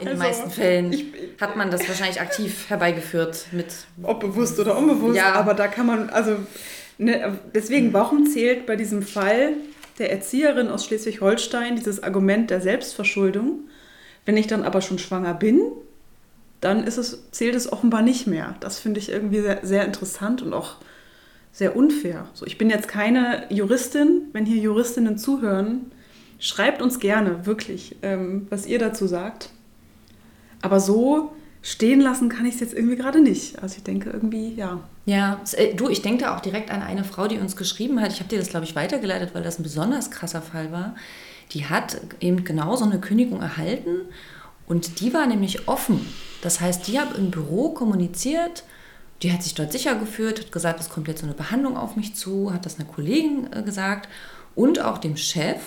In den Also, meisten Fällen ich- hat man das wahrscheinlich aktiv herbeigeführt mit. Ob bewusst oder unbewusst, Ja. aber da kann man, also ne, deswegen, warum zählt bei diesem Fall der Erzieherin aus Schleswig-Holstein dieses Argument der Selbstverschuldung? Wenn ich dann aber schon schwanger bin, dann ist es, zählt es offenbar nicht mehr. Das finde ich irgendwie sehr, sehr interessant und auch sehr unfair. So, ich bin jetzt keine Juristin. Wenn hier Juristinnen zuhören, schreibt uns gerne wirklich, ähm, was ihr dazu sagt. Aber so stehen lassen kann ich es jetzt irgendwie gerade nicht. Also ich denke irgendwie, ja. Ja, äh, du, ich denke da auch direkt an eine Frau, die uns geschrieben hat. Ich habe dir das, glaube ich, weitergeleitet, weil das ein besonders krasser Fall war. Die hat eben genau so eine Kündigung erhalten und die war nämlich offen. Das heißt, die hat im Büro kommuniziert, die hat sich dort sicher gefühlt, hat gesagt, es kommt jetzt so eine Behandlung auf mich zu, hat das einer Kollegin äh, gesagt und auch dem Chef.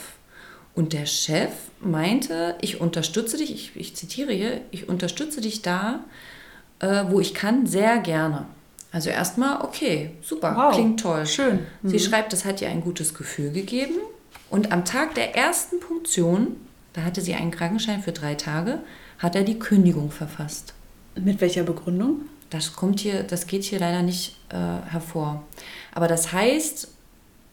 Und der Chef meinte, ich unterstütze dich, ich, ich zitiere hier, ich unterstütze dich da, äh, wo ich kann, sehr gerne. Also erstmal, okay, super, Wow, klingt toll. schön. Sie schreibt, das hat ihr ein gutes Gefühl gegeben. Und am Tag der ersten Punktion, da hatte sie einen Krankenschein für drei Tage, hat er die Kündigung verfasst. Mit welcher Begründung? Das kommt hier, das geht hier leider nicht äh, hervor. Aber das heißt,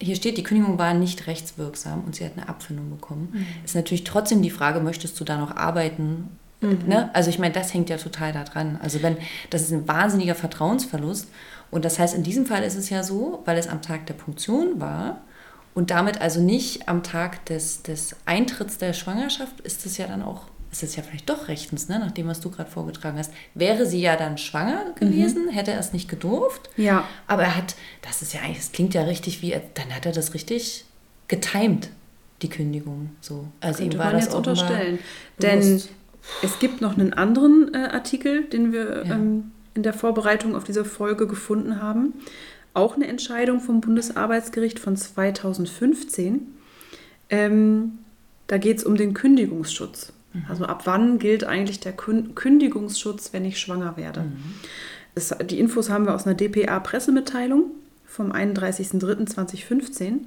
hier steht, die Kündigung war nicht rechtswirksam und sie hat eine Abfindung bekommen. Ist natürlich trotzdem die Frage, möchtest du da noch arbeiten? Ne? Also ich meine, das hängt ja total da dran. Also wenn, das ist ein wahnsinniger Vertrauensverlust. Und das heißt, in diesem Fall ist es ja so, weil es am Tag der Punktion war und damit also nicht am Tag des, des Eintritts der Schwangerschaft, ist es ja dann auch, ist es ja vielleicht doch rechtens, ne? nach dem, was du gerade vorgetragen hast. Wäre sie ja dann schwanger gewesen, hätte er es nicht gedurft. Ja. Aber er hat, das ist ja eigentlich, das klingt ja richtig wie, dann hat er das richtig getimed, die Kündigung. So. Also Könnte ihm war man das jetzt unterstellen. Denn bewusst. es gibt noch einen anderen äh, Artikel, den wir Ja. ähm, in der Vorbereitung auf diese Folge gefunden haben. Auch eine Entscheidung vom Bundesarbeitsgericht von 2015. Ähm, da geht es um den Kündigungsschutz. Mhm. Also ab wann gilt eigentlich der Kün Kündigungsschutz, wenn ich schwanger werde? Mhm. Das, die Infos haben wir aus einer DPA-Pressemitteilung vom 31.03.2015.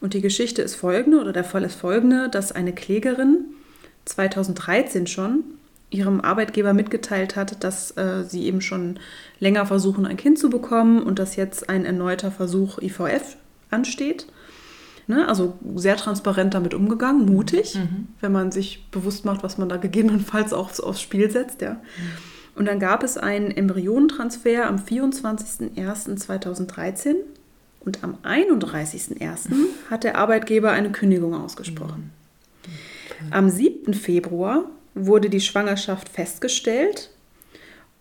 Und die Geschichte ist folgende, oder der Fall ist folgende, dass eine Klägerin 2013 schon ihrem Arbeitgeber mitgeteilt hat, dass äh, sie eben schon länger versuchen, ein Kind zu bekommen und dass jetzt ein erneuter Versuch IVF ansteht. Ne? Also sehr transparent damit umgegangen, mutig, wenn man sich bewusst macht, was man da gegebenenfalls auch so aufs Spiel setzt. Ja. Und dann gab es einen Embryonentransfer am 24.01.2013 und am 31.01. hat der Arbeitgeber eine Kündigung ausgesprochen. Am 7. Februar wurde die Schwangerschaft festgestellt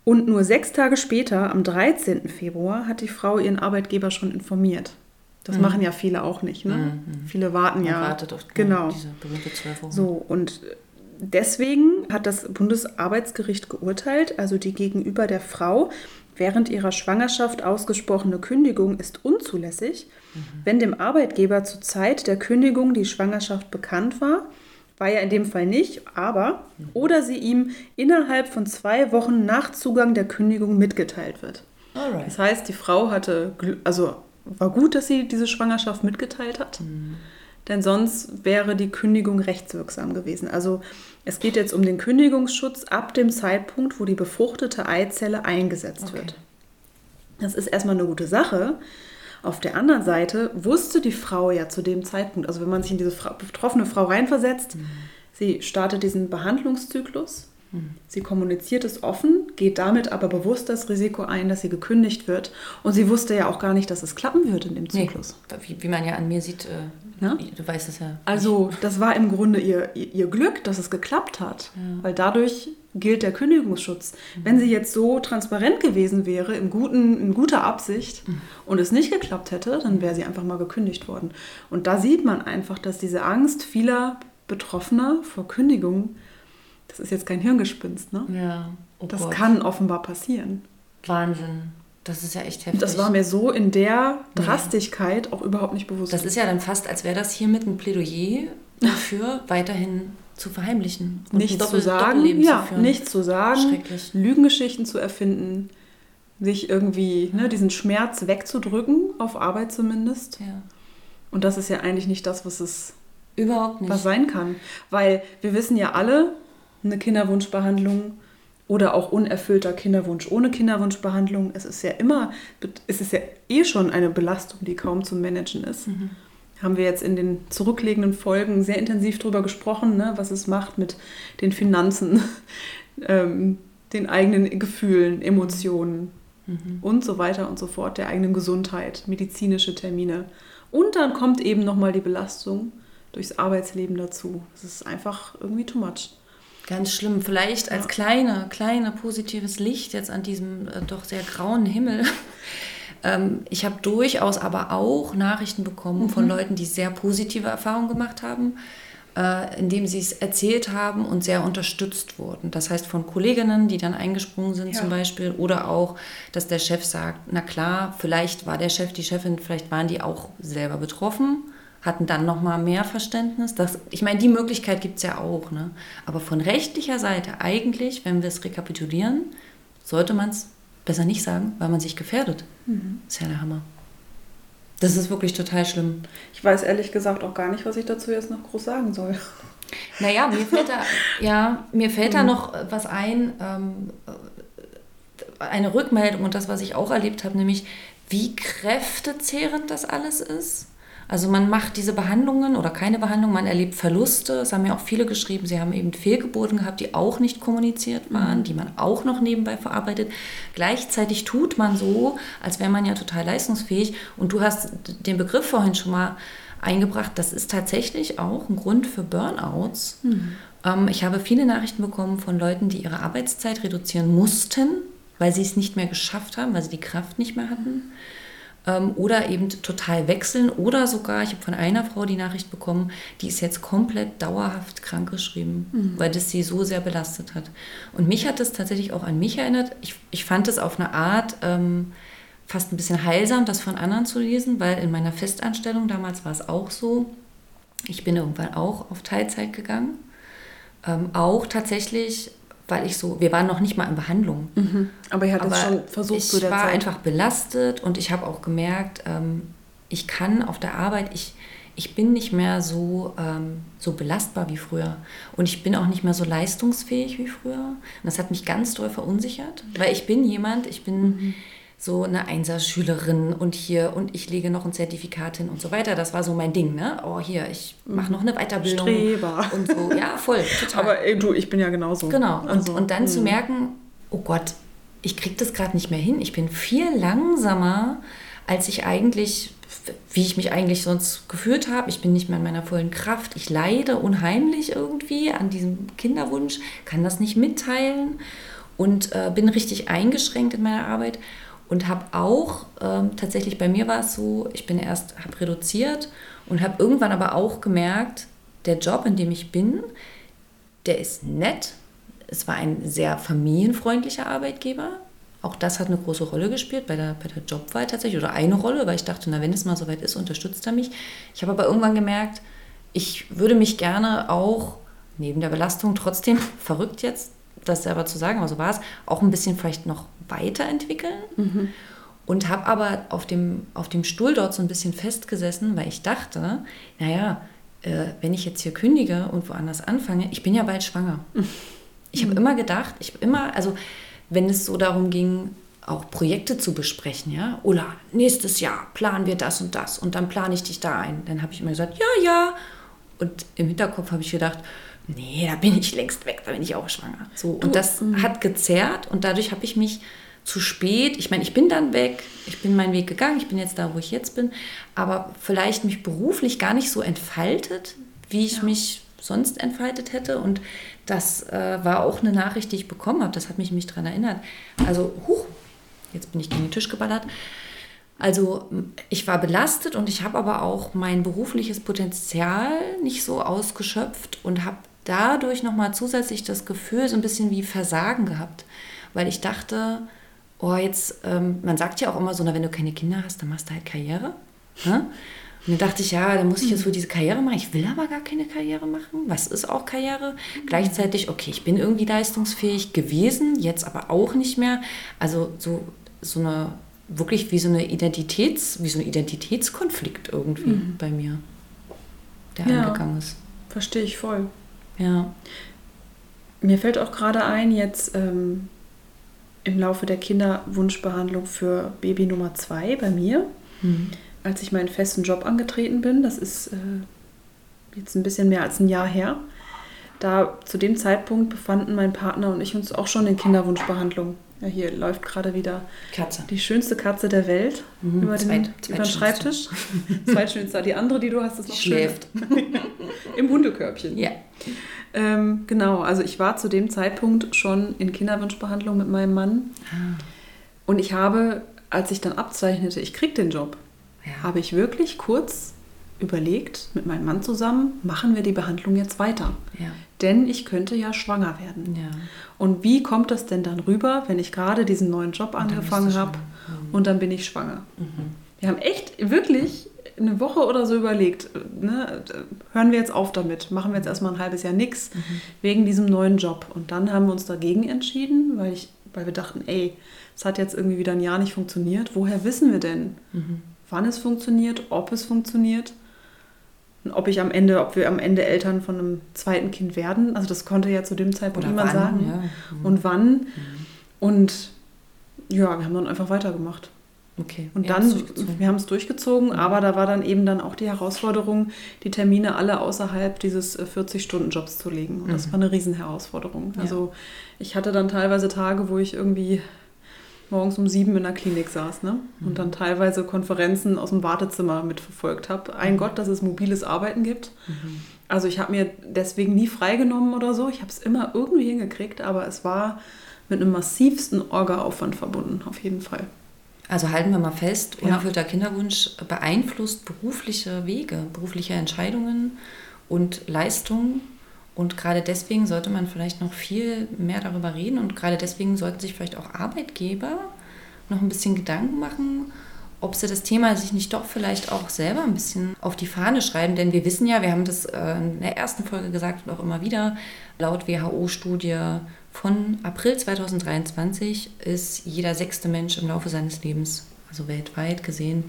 und nur sechs Tage später, am 13. Februar, hat die Frau ihren Arbeitgeber schon informiert. Das machen ja viele auch nicht. Ne? Viele warten Man ja. wartet auf genau. diese berühmte zwölf Wochen. So, und deswegen hat das Bundesarbeitsgericht geurteilt, also die gegenüber der Frau während ihrer Schwangerschaft ausgesprochene Kündigung ist unzulässig, wenn dem Arbeitgeber zur Zeit der Kündigung die Schwangerschaft bekannt war, war ja in dem Fall nicht, aber oder sie ihm innerhalb von zwei Wochen nach Zugang der Kündigung mitgeteilt wird. Alright. Das heißt, die Frau hatte, also war gut, dass sie diese Schwangerschaft mitgeteilt hat, denn sonst wäre die Kündigung rechtswirksam gewesen. Also es geht jetzt um den Kündigungsschutz ab dem Zeitpunkt, wo die befruchtete Eizelle eingesetzt Okay. wird. Das ist erstmal eine gute Sache. Auf der anderen Seite wusste die Frau ja zu dem Zeitpunkt, also wenn man sich in diese betroffene Frau reinversetzt, mhm. sie startet diesen Behandlungszyklus, Sie kommuniziert es offen, geht damit aber bewusst das Risiko ein, dass sie gekündigt wird. Und sie wusste ja auch gar nicht, dass es klappen wird in dem Zyklus. Nee, wie, wie, man ja an mir sieht, äh, du weißt es ja. Also das war im Grunde ihr, ihr Glück, dass es geklappt hat, ja. weil dadurch gilt der Kündigungsschutz. Mhm. Wenn sie jetzt so transparent gewesen wäre, im guten, in guter Absicht, mhm. und es nicht geklappt hätte, dann wäre sie einfach mal gekündigt worden. Und da sieht man einfach, dass diese Angst vieler Betroffener vor Kündigung das ist jetzt kein Hirngespinst, ne? Ja. Oh das Gott. kann offenbar passieren. Wahnsinn. Das ist ja echt heftig. Das war mir so in der Drastigkeit ja. auch überhaupt nicht bewusst. Das ist ja dann fast, als wäre das hiermit ein Plädoyer dafür, [LAUGHS] weiterhin zu verheimlichen. Und nichts zu sagen, ja, zu nichts zu sagen, Lügengeschichten zu erfinden, sich irgendwie ne, diesen Schmerz wegzudrücken, auf Arbeit zumindest. Ja. Und das ist ja eigentlich nicht das, was es überhaupt nicht was sein kann. Weil wir wissen ja alle, eine Kinderwunschbehandlung oder auch unerfüllter Kinderwunsch ohne Kinderwunschbehandlung. Es ist ja immer, es ist ja eh schon eine Belastung, die kaum zu managen ist. Mhm. Haben wir jetzt in den zurückliegenden Folgen sehr intensiv darüber gesprochen, ne, was es macht mit den Finanzen, [LAUGHS] ähm, den eigenen Gefühlen, Emotionen mhm. und so weiter und so fort, der eigenen Gesundheit, medizinische Termine. Und dann kommt eben nochmal die Belastung durchs Arbeitsleben dazu. Es ist einfach irgendwie too much. Ganz schlimm. Vielleicht als kleine, kleine positives Licht jetzt an diesem äh, doch sehr grauen Himmel. [LAUGHS] ähm, ich habe durchaus aber auch Nachrichten bekommen mhm. von Leuten, die sehr positive Erfahrungen gemacht haben, äh, indem sie es erzählt haben und sehr unterstützt wurden. Das heißt von Kolleginnen, die dann eingesprungen sind ja. zum Beispiel, oder auch, dass der Chef sagt, na klar, vielleicht war der Chef, die Chefin, vielleicht waren die auch selber betroffen hatten dann noch mal mehr Verständnis. Das, ich meine, die Möglichkeit gibt es ja auch. Ne? Aber von rechtlicher Seite eigentlich, wenn wir es rekapitulieren, sollte man es besser nicht sagen, weil man sich gefährdet. Mhm. Ist ja der Hammer. Das ist wirklich total schlimm. Ich weiß ehrlich gesagt auch gar nicht, was ich dazu jetzt noch groß sagen soll. Naja, mir fällt da, [LAUGHS] ja, mir fällt mhm. da noch was ein, ähm, eine Rückmeldung und das, was ich auch erlebt habe, nämlich wie kräftezehrend das alles ist. Also man macht diese Behandlungen oder keine Behandlung, man erlebt Verluste. Es haben ja auch viele geschrieben, sie haben eben Fehlgeburten gehabt, die auch nicht kommuniziert waren, die man auch noch nebenbei verarbeitet. Gleichzeitig tut man so, als wäre man ja total leistungsfähig. Und du hast den Begriff vorhin schon mal eingebracht, das ist tatsächlich auch ein Grund für Burnouts. Mhm. Ähm, ich habe viele Nachrichten bekommen von Leuten, die ihre Arbeitszeit reduzieren mussten, weil sie es nicht mehr geschafft haben, weil sie die Kraft nicht mehr hatten. Ähm, oder eben total wechseln oder sogar, ich habe von einer Frau die Nachricht bekommen, die ist jetzt komplett dauerhaft krankgeschrieben, mhm. weil das sie so sehr belastet hat. Und mich hat das tatsächlich auch an mich erinnert. Ich, ich fand es auf eine Art ähm, fast ein bisschen heilsam, das von anderen zu lesen, weil in meiner Festanstellung damals war es auch so. Ich bin irgendwann auch auf Teilzeit gegangen. Ähm, auch tatsächlich weil ich so, wir waren noch nicht mal in Behandlung. Mhm. Aber ihr hattet schon versucht ich zu der war Zeit. einfach belastet und ich habe auch gemerkt, ähm, ich kann auf der Arbeit, ich, ich bin nicht mehr so, ähm, so belastbar wie früher. Und ich bin auch nicht mehr so leistungsfähig wie früher. Und das hat mich ganz doll verunsichert, weil ich bin jemand, ich bin... Mhm so eine Einserschülerin und hier und ich lege noch ein Zertifikat hin und so weiter. Das war so mein Ding, ne? Oh, hier, ich mache noch eine Weiterbildung. Streber. Und so, ja, voll, total. Aber ey, du, ich bin ja genauso. Genau. Und, also, und dann mh. zu hm. merken, oh Gott, ich kriege das gerade nicht mehr hin. Ich bin viel langsamer, als ich eigentlich, wie ich mich eigentlich sonst gefühlt habe. Ich bin nicht mehr in meiner vollen Kraft. Ich leide unheimlich irgendwie an diesem Kinderwunsch, kann das nicht mitteilen und äh, bin richtig eingeschränkt in meiner Arbeit und habe auch, ähm, tatsächlich bei mir war es so, ich bin erst, habe reduziert und habe irgendwann aber auch gemerkt, der Job, in dem ich bin, der ist nett. Es war ein sehr familienfreundlicher Arbeitgeber. Auch das hat eine große Rolle gespielt bei der, bei der Jobwahl tatsächlich oder eine Rolle, weil ich dachte, na, wenn es mal soweit ist, unterstützt er mich. Ich habe aber irgendwann gemerkt, ich würde mich gerne auch neben der Belastung trotzdem [LAUGHS] verrückt jetzt, das selber zu sagen, aber so war es, auch ein bisschen vielleicht noch weiterentwickeln. Mhm. Und habe aber auf dem, auf dem Stuhl dort so ein bisschen festgesessen, weil ich dachte, naja, äh, wenn ich jetzt hier kündige und woanders anfange, ich bin ja bald schwanger. Ich habe mhm. immer gedacht, ich immer, also wenn es so darum ging, auch Projekte zu besprechen, ja. Ulla, nächstes Jahr planen wir das und das und dann plane ich dich da ein. Dann habe ich immer gesagt, ja, ja. Und im Hinterkopf habe ich gedacht, nee, da bin ich längst weg, da bin ich auch schwanger. So, und das mhm. hat gezerrt und dadurch habe ich mich zu spät, ich meine, ich bin dann weg, ich bin meinen Weg gegangen, ich bin jetzt da, wo ich jetzt bin, aber vielleicht mich beruflich gar nicht so entfaltet, wie ich ja. mich sonst entfaltet hätte. Und das äh, war auch eine Nachricht, die ich bekommen habe. Das hat mich, mich daran erinnert. Also, huch, jetzt bin ich gegen den Tisch geballert. Also ich war belastet und ich habe aber auch mein berufliches Potenzial nicht so ausgeschöpft und habe dadurch nochmal zusätzlich das Gefühl so ein bisschen wie Versagen gehabt, weil ich dachte, oh jetzt, ähm, man sagt ja auch immer so, na, wenn du keine Kinder hast, dann machst du halt Karriere. Ne? Und dann dachte ich, ja, dann muss ich jetzt wohl diese Karriere machen. Ich will aber gar keine Karriere machen. Was ist auch Karriere? Gleichzeitig, okay, ich bin irgendwie leistungsfähig gewesen, jetzt aber auch nicht mehr. Also so, so eine, wirklich wie so eine Identitäts, wie so ein Identitätskonflikt irgendwie mhm. bei mir, der ja, angegangen ist. Verstehe ich voll. Ja. Mir fällt auch gerade ein, jetzt ähm, im Laufe der Kinderwunschbehandlung für Baby Nummer zwei bei mir. Mhm als ich meinen festen Job angetreten bin, das ist äh, jetzt ein bisschen mehr als ein Jahr her, da zu dem Zeitpunkt befanden mein Partner und ich uns auch schon in Kinderwunschbehandlung. Ja, hier läuft gerade wieder Katze. die schönste Katze der Welt mhm, über, den, Zweit, über den Schreibtisch. Zweitschönste. Die andere, die du hast, ist noch schläft. [LAUGHS] Im Hundekörbchen. Ja. Ähm, genau, also ich war zu dem Zeitpunkt schon in Kinderwunschbehandlung mit meinem Mann. Ah. Und ich habe, als ich dann abzeichnete, ich krieg den Job, ja. habe ich wirklich kurz überlegt, mit meinem Mann zusammen, machen wir die Behandlung jetzt weiter. Ja. Denn ich könnte ja schwanger werden. Ja. Und wie kommt das denn dann rüber, wenn ich gerade diesen neuen Job angefangen habe mhm. und dann bin ich schwanger? Mhm. Wir haben echt wirklich eine Woche oder so überlegt, ne, hören wir jetzt auf damit, machen wir jetzt erstmal ein halbes Jahr nichts mhm. wegen diesem neuen Job. Und dann haben wir uns dagegen entschieden, weil, ich, weil wir dachten, ey, es hat jetzt irgendwie wieder ein Jahr nicht funktioniert. Woher wissen wir denn, mhm wann es funktioniert, ob es funktioniert und ob ich am Ende, ob wir am Ende Eltern von einem zweiten Kind werden. Also das konnte ja zu dem Zeitpunkt niemand sagen. Ja. Mhm. Und wann. Mhm. Und ja, wir haben dann einfach weitergemacht. Okay. Und dann, wir haben es durchgezogen, mhm. aber da war dann eben dann auch die Herausforderung, die Termine alle außerhalb dieses 40-Stunden-Jobs äh, zu legen. Und das mhm. war eine Riesenherausforderung. Also ich hatte dann teilweise Tage, wo ich irgendwie morgens um sieben in der Klinik saß ne? und mhm. dann teilweise Konferenzen aus dem Wartezimmer mitverfolgt habe. Ein mhm. Gott, dass es mobiles Arbeiten gibt. Mhm. Also ich habe mir deswegen nie freigenommen oder so. Ich habe es immer irgendwie hingekriegt, aber es war mit einem massivsten Orga-Aufwand verbunden, auf jeden Fall. Also halten wir mal fest, unerfüllter ja. Kinderwunsch beeinflusst berufliche Wege, berufliche Entscheidungen und Leistungen und gerade deswegen sollte man vielleicht noch viel mehr darüber reden und gerade deswegen sollten sich vielleicht auch Arbeitgeber noch ein bisschen Gedanken machen, ob sie das Thema sich nicht doch vielleicht auch selber ein bisschen auf die Fahne schreiben. Denn wir wissen ja, wir haben das äh, in der ersten Folge gesagt und auch immer wieder, laut WHO-Studie von April 2023 ist jeder sechste Mensch im Laufe seines Lebens, also weltweit gesehen,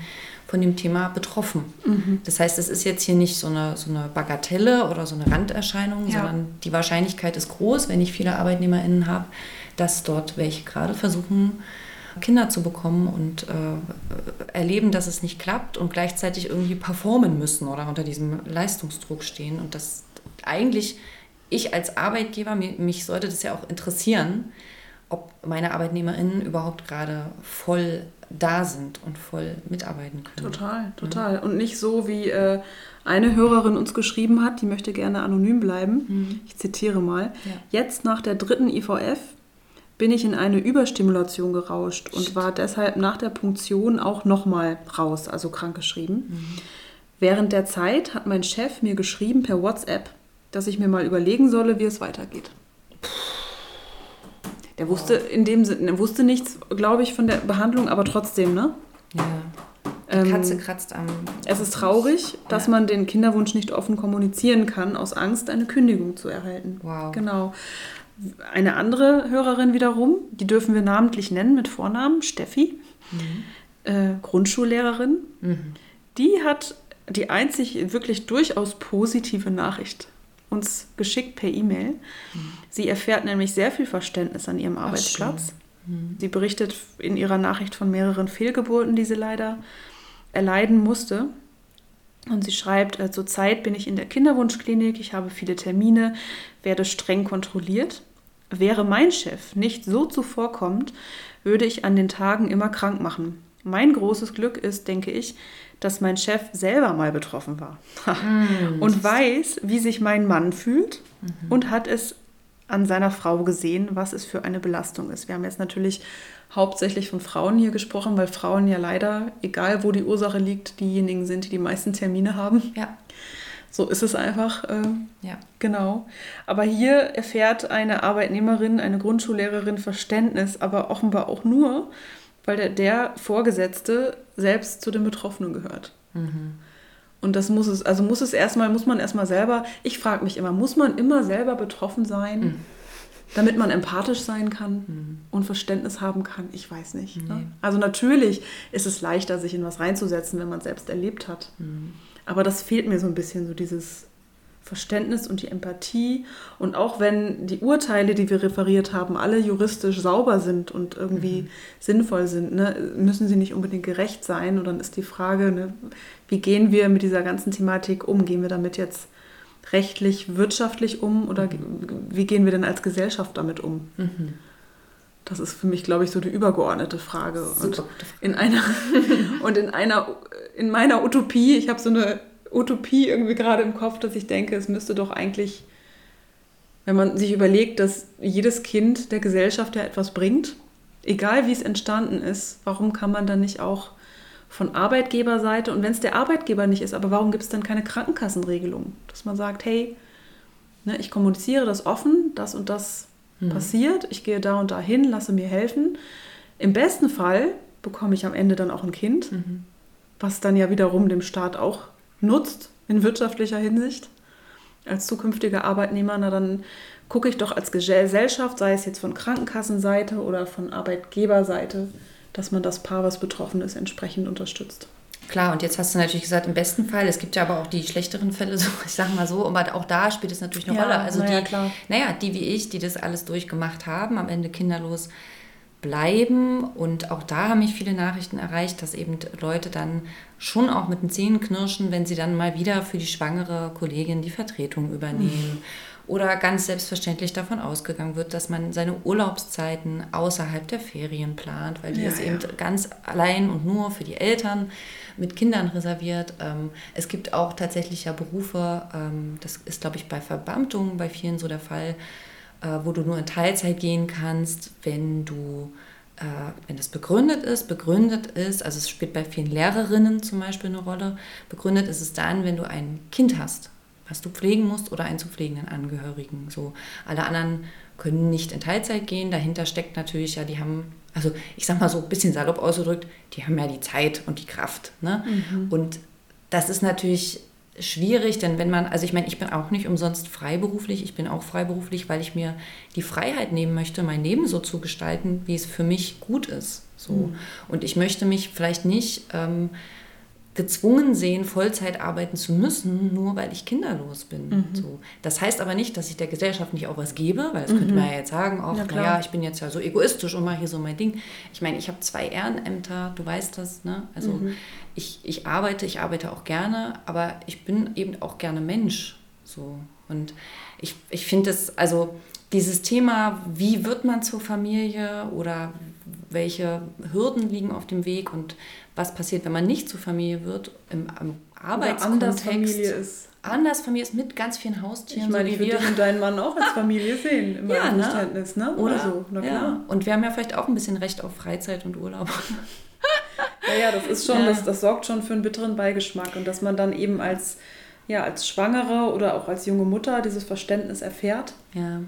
von dem Thema betroffen. Mhm. Das heißt, es ist jetzt hier nicht so eine, so eine Bagatelle oder so eine Randerscheinung, ja. sondern die Wahrscheinlichkeit ist groß, wenn ich viele ArbeitnehmerInnen habe, dass dort welche gerade versuchen, Kinder zu bekommen und äh, erleben, dass es nicht klappt und gleichzeitig irgendwie performen müssen oder unter diesem Leistungsdruck stehen. Und das eigentlich, ich als Arbeitgeber, mich, mich sollte das ja auch interessieren, ob meine ArbeitnehmerInnen überhaupt gerade voll da sind und voll mitarbeiten können. Total, total. Und nicht so, wie äh, eine Hörerin uns geschrieben hat, die möchte gerne anonym bleiben. Mhm. Ich zitiere mal. Ja. Jetzt nach der dritten IVF bin ich in eine Überstimulation gerauscht und Shit. war deshalb nach der Punktion auch nochmal raus, also krankgeschrieben. Mhm. Während der Zeit hat mein Chef mir geschrieben per WhatsApp, dass ich mir mal überlegen solle, wie es weitergeht. Puh. Der wusste wow. in dem Sinne, wusste nichts, glaube ich, von der Behandlung, aber trotzdem, ne? Ja. Die ähm, Katze kratzt am. Es ist traurig, dass ja. man den Kinderwunsch nicht offen kommunizieren kann, aus Angst, eine Kündigung zu erhalten. Wow. Genau. Eine andere Hörerin wiederum, die dürfen wir namentlich nennen mit Vornamen, Steffi, mhm. äh, Grundschullehrerin, mhm. die hat die einzig wirklich durchaus positive Nachricht uns geschickt per E-Mail. Sie erfährt nämlich sehr viel Verständnis an ihrem Arbeitsplatz. Mhm. Sie berichtet in ihrer Nachricht von mehreren Fehlgeburten, die sie leider erleiden musste. Und sie schreibt, äh, zurzeit bin ich in der Kinderwunschklinik, ich habe viele Termine, werde streng kontrolliert. Wäre mein Chef nicht so zuvorkommend, würde ich an den Tagen immer krank machen. Mein großes Glück ist, denke ich, dass mein Chef selber mal betroffen war mm, [LAUGHS] und weiß, wie sich mein Mann fühlt mhm. und hat es an seiner Frau gesehen, was es für eine Belastung ist. Wir haben jetzt natürlich hauptsächlich von Frauen hier gesprochen, weil Frauen ja leider, egal wo die Ursache liegt, diejenigen sind, die die meisten Termine haben. Ja. So ist es einfach. Äh, ja. Genau. Aber hier erfährt eine Arbeitnehmerin, eine Grundschullehrerin Verständnis, aber offenbar auch nur, weil der, der Vorgesetzte selbst zu den Betroffenen gehört. Mhm. Und das muss es, also muss es erstmal, muss man erstmal selber, ich frage mich immer, muss man immer selber betroffen sein? Mhm damit man empathisch sein kann mhm. und Verständnis haben kann. Ich weiß nicht. Nee. Ne? Also natürlich ist es leichter, sich in was reinzusetzen, wenn man es selbst erlebt hat. Mhm. Aber das fehlt mir so ein bisschen, so dieses Verständnis und die Empathie. Und auch wenn die Urteile, die wir referiert haben, alle juristisch sauber sind und irgendwie mhm. sinnvoll sind, ne, müssen sie nicht unbedingt gerecht sein. Und dann ist die Frage, ne, wie gehen wir mit dieser ganzen Thematik um? Gehen wir damit jetzt rechtlich, wirtschaftlich um oder mhm. wie gehen wir denn als Gesellschaft damit um? Mhm. Das ist für mich, glaube ich, so die übergeordnete Frage. Super. Und in einer [LAUGHS] und in einer in meiner Utopie, ich habe so eine Utopie irgendwie gerade im Kopf, dass ich denke, es müsste doch eigentlich, wenn man sich überlegt, dass jedes Kind der Gesellschaft ja etwas bringt, egal wie es entstanden ist, warum kann man dann nicht auch von Arbeitgeberseite und wenn es der Arbeitgeber nicht ist, aber warum gibt es dann keine Krankenkassenregelung? Dass man sagt, hey, ne, ich kommuniziere das offen, das und das mhm. passiert, ich gehe da und da hin, lasse mir helfen. Im besten Fall bekomme ich am Ende dann auch ein Kind, mhm. was dann ja wiederum dem Staat auch nutzt in wirtschaftlicher Hinsicht. Als zukünftiger Arbeitnehmer, na dann gucke ich doch als Gesellschaft, sei es jetzt von Krankenkassenseite oder von Arbeitgeberseite, dass man das Paar, was betroffen ist, entsprechend unterstützt. Klar, und jetzt hast du natürlich gesagt, im besten Fall, es gibt ja aber auch die schlechteren Fälle, [LAUGHS] so, ich sage mal so, aber auch da spielt es natürlich eine ja, Rolle. Also naja, die, klar. naja, die wie ich, die das alles durchgemacht haben, am Ende kinderlos bleiben. Und auch da haben mich viele Nachrichten erreicht, dass eben Leute dann schon auch mit den Zähnen knirschen, wenn sie dann mal wieder für die schwangere Kollegin die Vertretung übernehmen. Mhm oder ganz selbstverständlich davon ausgegangen wird, dass man seine Urlaubszeiten außerhalb der Ferien plant, weil die ja, ist ja. eben ganz allein und nur für die Eltern mit Kindern reserviert. Ähm, es gibt auch tatsächlich ja Berufe, ähm, das ist glaube ich bei Verbeamtungen bei vielen so der Fall, äh, wo du nur in Teilzeit gehen kannst, wenn du äh, wenn das begründet ist, begründet ist, also es spielt bei vielen Lehrerinnen zum Beispiel eine Rolle, begründet ist es dann, wenn du ein Kind hast was du pflegen musst oder einen zu pflegenden Angehörigen. So alle anderen können nicht in Teilzeit gehen. Dahinter steckt natürlich ja, die haben, also ich sag mal so ein bisschen salopp ausgedrückt, die haben ja die Zeit und die Kraft. Ne? Mhm. Und das ist natürlich schwierig, denn wenn man, also ich meine, ich bin auch nicht umsonst freiberuflich, ich bin auch freiberuflich, weil ich mir die Freiheit nehmen möchte, mein Leben so zu gestalten, wie es für mich gut ist. So. Mhm. Und ich möchte mich vielleicht nicht ähm, gezwungen sehen, Vollzeit arbeiten zu müssen, nur weil ich kinderlos bin. Mhm. So. Das heißt aber nicht, dass ich der Gesellschaft nicht auch was gebe, weil das mhm. könnte man ja jetzt sagen, auch, ja, naja, ich bin jetzt ja so egoistisch und mache hier so mein Ding. Ich meine, ich habe zwei Ehrenämter, du weißt das, ne? Also mhm. ich, ich arbeite, ich arbeite auch gerne, aber ich bin eben auch gerne Mensch. So. Und ich, ich finde es, also dieses Thema, wie wird man zur Familie oder welche Hürden liegen auf dem Weg und was passiert, wenn man nicht zur Familie wird, im, im Arbeitskontext. Anders Familie ist. Anders Familie ist mit ganz vielen Haustieren. Ich meine, so ich würde dich und deinen Mann auch als [LAUGHS] Familie sehen, im ja, ne? Verständnis, ne? Oder, Oder so, na klar. Ja. Und wir haben ja vielleicht auch ein bisschen Recht auf Freizeit und Urlaub. [LAUGHS] ja, ja, das ist schon, ja. das, das sorgt schon für einen bitteren Beigeschmack. Und dass man dann eben als, ja, als Schwangere oder auch als junge Mutter dieses Verständnis erfährt. Ja.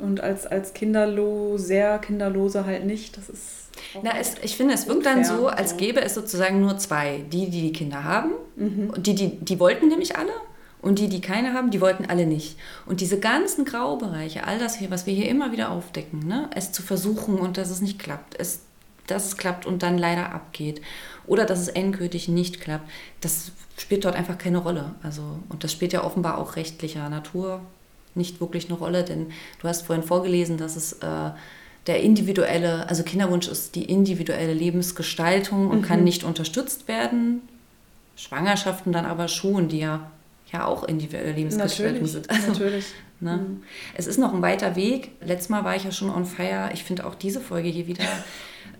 Und als, als Kinderlo, sehr Kinderlose halt nicht. Das ist na, es, ich finde, es wirkt dann so, als gäbe es sozusagen nur zwei. Die, die die Kinder haben, mhm. und die, die, die wollten nämlich alle. Und die, die keine haben, die wollten alle nicht. Und diese ganzen Graubereiche, all das hier, was wir hier immer wieder aufdecken, ne? es zu versuchen und dass es nicht klappt, es, dass es klappt und dann leider abgeht oder dass es endgültig nicht klappt, das spielt dort einfach keine Rolle. Also, und das spielt ja offenbar auch rechtlicher Natur nicht wirklich eine Rolle, denn du hast vorhin vorgelesen, dass es äh, der individuelle, also Kinderwunsch ist die individuelle Lebensgestaltung und mhm. kann nicht unterstützt werden. Schwangerschaften dann aber schon, die ja, ja auch individuelle Lebensgestaltung sind. Also, [LAUGHS] natürlich. Ne? Mhm. Es ist noch ein weiter Weg. Letztes Mal war ich ja schon on fire. Ich finde auch diese Folge hier wieder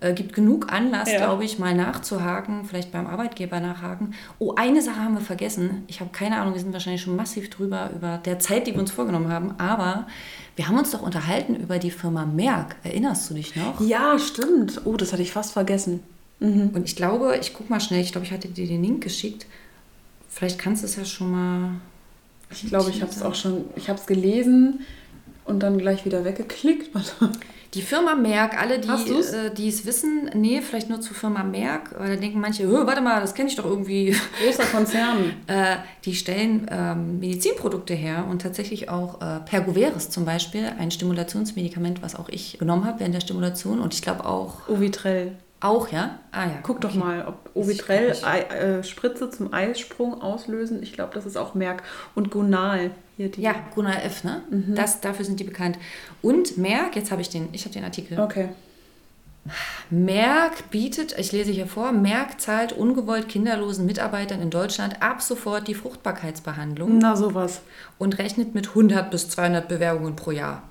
äh, gibt genug Anlass, ja. glaube ich, mal nachzuhaken, vielleicht beim Arbeitgeber nachhaken. Oh, eine Sache haben wir vergessen. Ich habe keine Ahnung, wir sind wahrscheinlich schon massiv drüber über der Zeit, die wir uns vorgenommen haben. Aber wir haben uns doch unterhalten über die Firma Merck. Erinnerst du dich noch? Ja, stimmt. Oh, das hatte ich fast vergessen. Mhm. Und ich glaube, ich gucke mal schnell, ich glaube, ich hatte dir den Link geschickt. Vielleicht kannst du es ja schon mal. Ich glaube, ich habe es auch schon, ich habe es gelesen und dann gleich wieder weggeklickt. [LAUGHS] Die Firma Merck, alle, die äh, es wissen, nee, vielleicht nur zur Firma Merck, weil da denken manche, warte mal, das kenne ich doch irgendwie. Großer Konzern. [LAUGHS] äh, die stellen ähm, Medizinprodukte her und tatsächlich auch äh, Pergoveris zum Beispiel, ein Stimulationsmedikament, was auch ich genommen habe während der Stimulation und ich glaube auch. Ovitrell. Auch, ja? Ah ja. Guck okay. doch mal, ob Ovitrell äh, Spritze zum Eisprung auslösen. Ich glaube, das ist auch Merck. Und Gonal. Hier die. Ja, Gonal F, ne? Mhm. Das, dafür sind die bekannt. Und Merck, jetzt habe ich den, ich habe den Artikel. Okay. Merck bietet, ich lese hier vor, Merck zahlt ungewollt kinderlosen Mitarbeitern in Deutschland ab sofort die Fruchtbarkeitsbehandlung. Na sowas. Und rechnet mit 100 bis 200 Bewerbungen pro Jahr.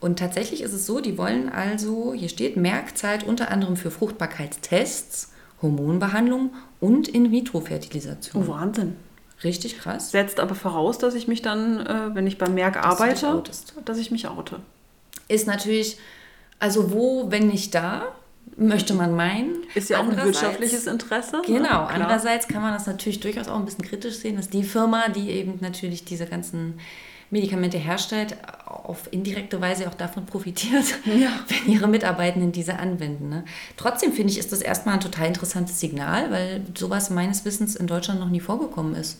Und tatsächlich ist es so, die wollen also, hier steht, Merck zahlt unter anderem für Fruchtbarkeitstests, Hormonbehandlung und In-vitro-Fertilisation. Oh, Wahnsinn. Richtig krass. Setzt aber voraus, dass ich mich dann, äh, wenn ich bei Merck arbeite, dass ich mich oute. Ist natürlich, also wo, wenn nicht da, möchte man meinen. Ist ja auch ein wirtschaftliches Interesse. Ne? Genau. Ne? Andererseits kann man das natürlich durchaus auch ein bisschen kritisch sehen, dass die Firma, die eben natürlich diese ganzen Medikamente herstellt, auf indirekte Weise auch davon profitiert, [LAUGHS] ja. wenn ihre Mitarbeitenden diese anwenden. Ne? Trotzdem finde ich, ist das erstmal ein total interessantes Signal, weil sowas meines Wissens in Deutschland noch nie vorgekommen ist.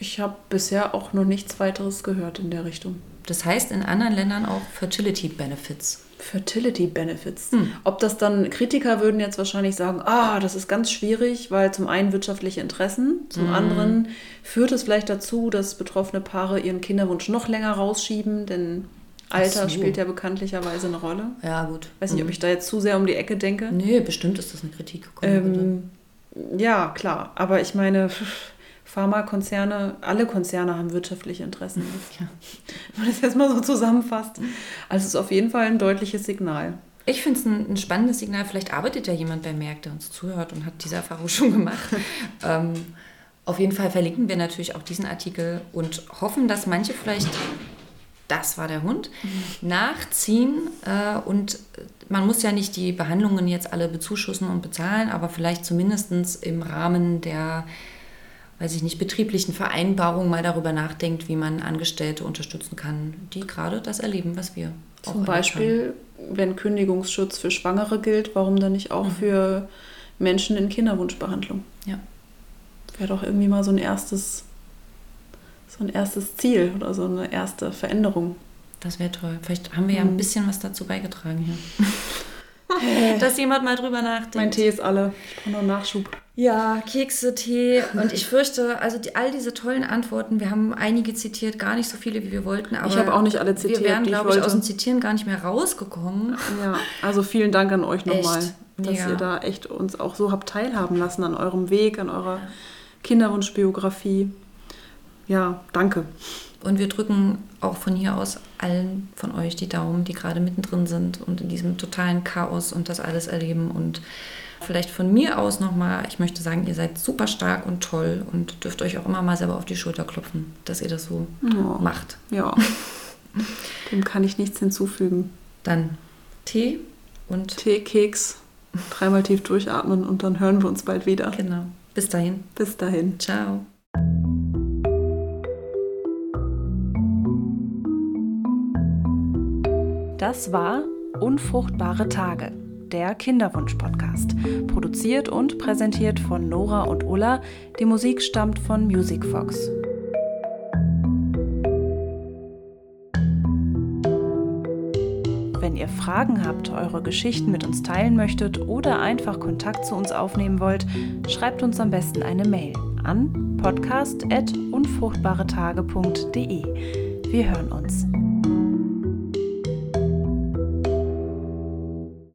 Ich habe bisher auch noch nichts weiteres gehört in der Richtung. Das heißt in anderen Ländern auch Fertility Benefits. Fertility Benefits. Hm. Ob das dann Kritiker würden jetzt wahrscheinlich sagen, ah, das ist ganz schwierig, weil zum einen wirtschaftliche Interessen, zum hm. anderen führt es vielleicht dazu, dass betroffene Paare ihren Kinderwunsch noch länger rausschieben, denn Alter so. spielt ja bekanntlicherweise eine Rolle. Ja, gut. Weiß nicht, ob hm. ich da jetzt zu sehr um die Ecke denke. Nee, bestimmt ist das eine Kritik gekommen. Ähm, ja, klar. Aber ich meine, Pharmakonzerne, alle Konzerne haben wirtschaftliche Interessen. Ja. Wenn man das jetzt mal so zusammenfasst. Also es ist auf jeden Fall ein deutliches Signal. Ich finde es ein, ein, spannendes Signal. Vielleicht arbeitet ja jemand bei Merck, der uns zuhört und hat diese Erfahrung schon gemacht. [LAUGHS] ähm, auf jeden Fall verlinken wir natürlich auch diesen Artikel und hoffen, dass manche vielleicht, das war der Hund, mhm. nachziehen. Äh, und man muss ja nicht die Behandlungen jetzt alle bezuschussen und bezahlen, aber vielleicht zumindest im Rahmen der weiß ich nicht, betrieblichen Vereinbarungen mal darüber nachdenkt, wie man Angestellte unterstützen kann, die gerade das erleben, was wir Zum Beispiel, haben. wenn Kündigungsschutz für Schwangere gilt, warum dann nicht auch mhm. für Menschen in Kinderwunschbehandlung? Ja. Wäre doch irgendwie mal so ein erstes, so ein erstes Ziel oder so eine erste Veränderung. Das wäre toll. Vielleicht haben wir ja ein mhm. bisschen was dazu beigetragen hier. [LAUGHS] Dass jemand mal drüber nachdenkt. Mein Tee ist alle. Ich brauche noch Nachschub. Ja, Kekse, Tee. Und ich fürchte, also die, all diese tollen Antworten, wir haben einige zitiert, gar nicht so viele, wie wir wollten. Aber ich habe auch nicht alle zitiert. Wir wären, glaube ich, ich aus dem Zitieren gar nicht mehr rausgekommen. Ja, also vielen Dank an euch nochmal, dass ja. ihr da echt uns auch so habt teilhaben lassen an eurem Weg, an eurer ja. Kinderwunschbiografie. Ja, danke. Und wir drücken auch von hier aus allen von euch die Daumen, die gerade mittendrin sind und in diesem totalen Chaos und das alles erleben. Und vielleicht von mir aus nochmal, ich möchte sagen, ihr seid super stark und toll und dürft euch auch immer mal selber auf die Schulter klopfen, dass ihr das so oh, macht. Ja, [LAUGHS] dem kann ich nichts hinzufügen. Dann Tee und Tee, Keks, dreimal tief durchatmen und dann hören wir uns bald wieder. Genau. Bis dahin. Bis dahin. Ciao. Das war Unfruchtbare Tage, der Kinderwunsch-Podcast. Produziert und präsentiert von Nora und Ulla. Die Musik stammt von Music Fox. Wenn ihr Fragen habt, eure Geschichten mit uns teilen möchtet oder einfach Kontakt zu uns aufnehmen wollt, schreibt uns am besten eine Mail an podcast.unfruchtbaretage.de. Wir hören uns.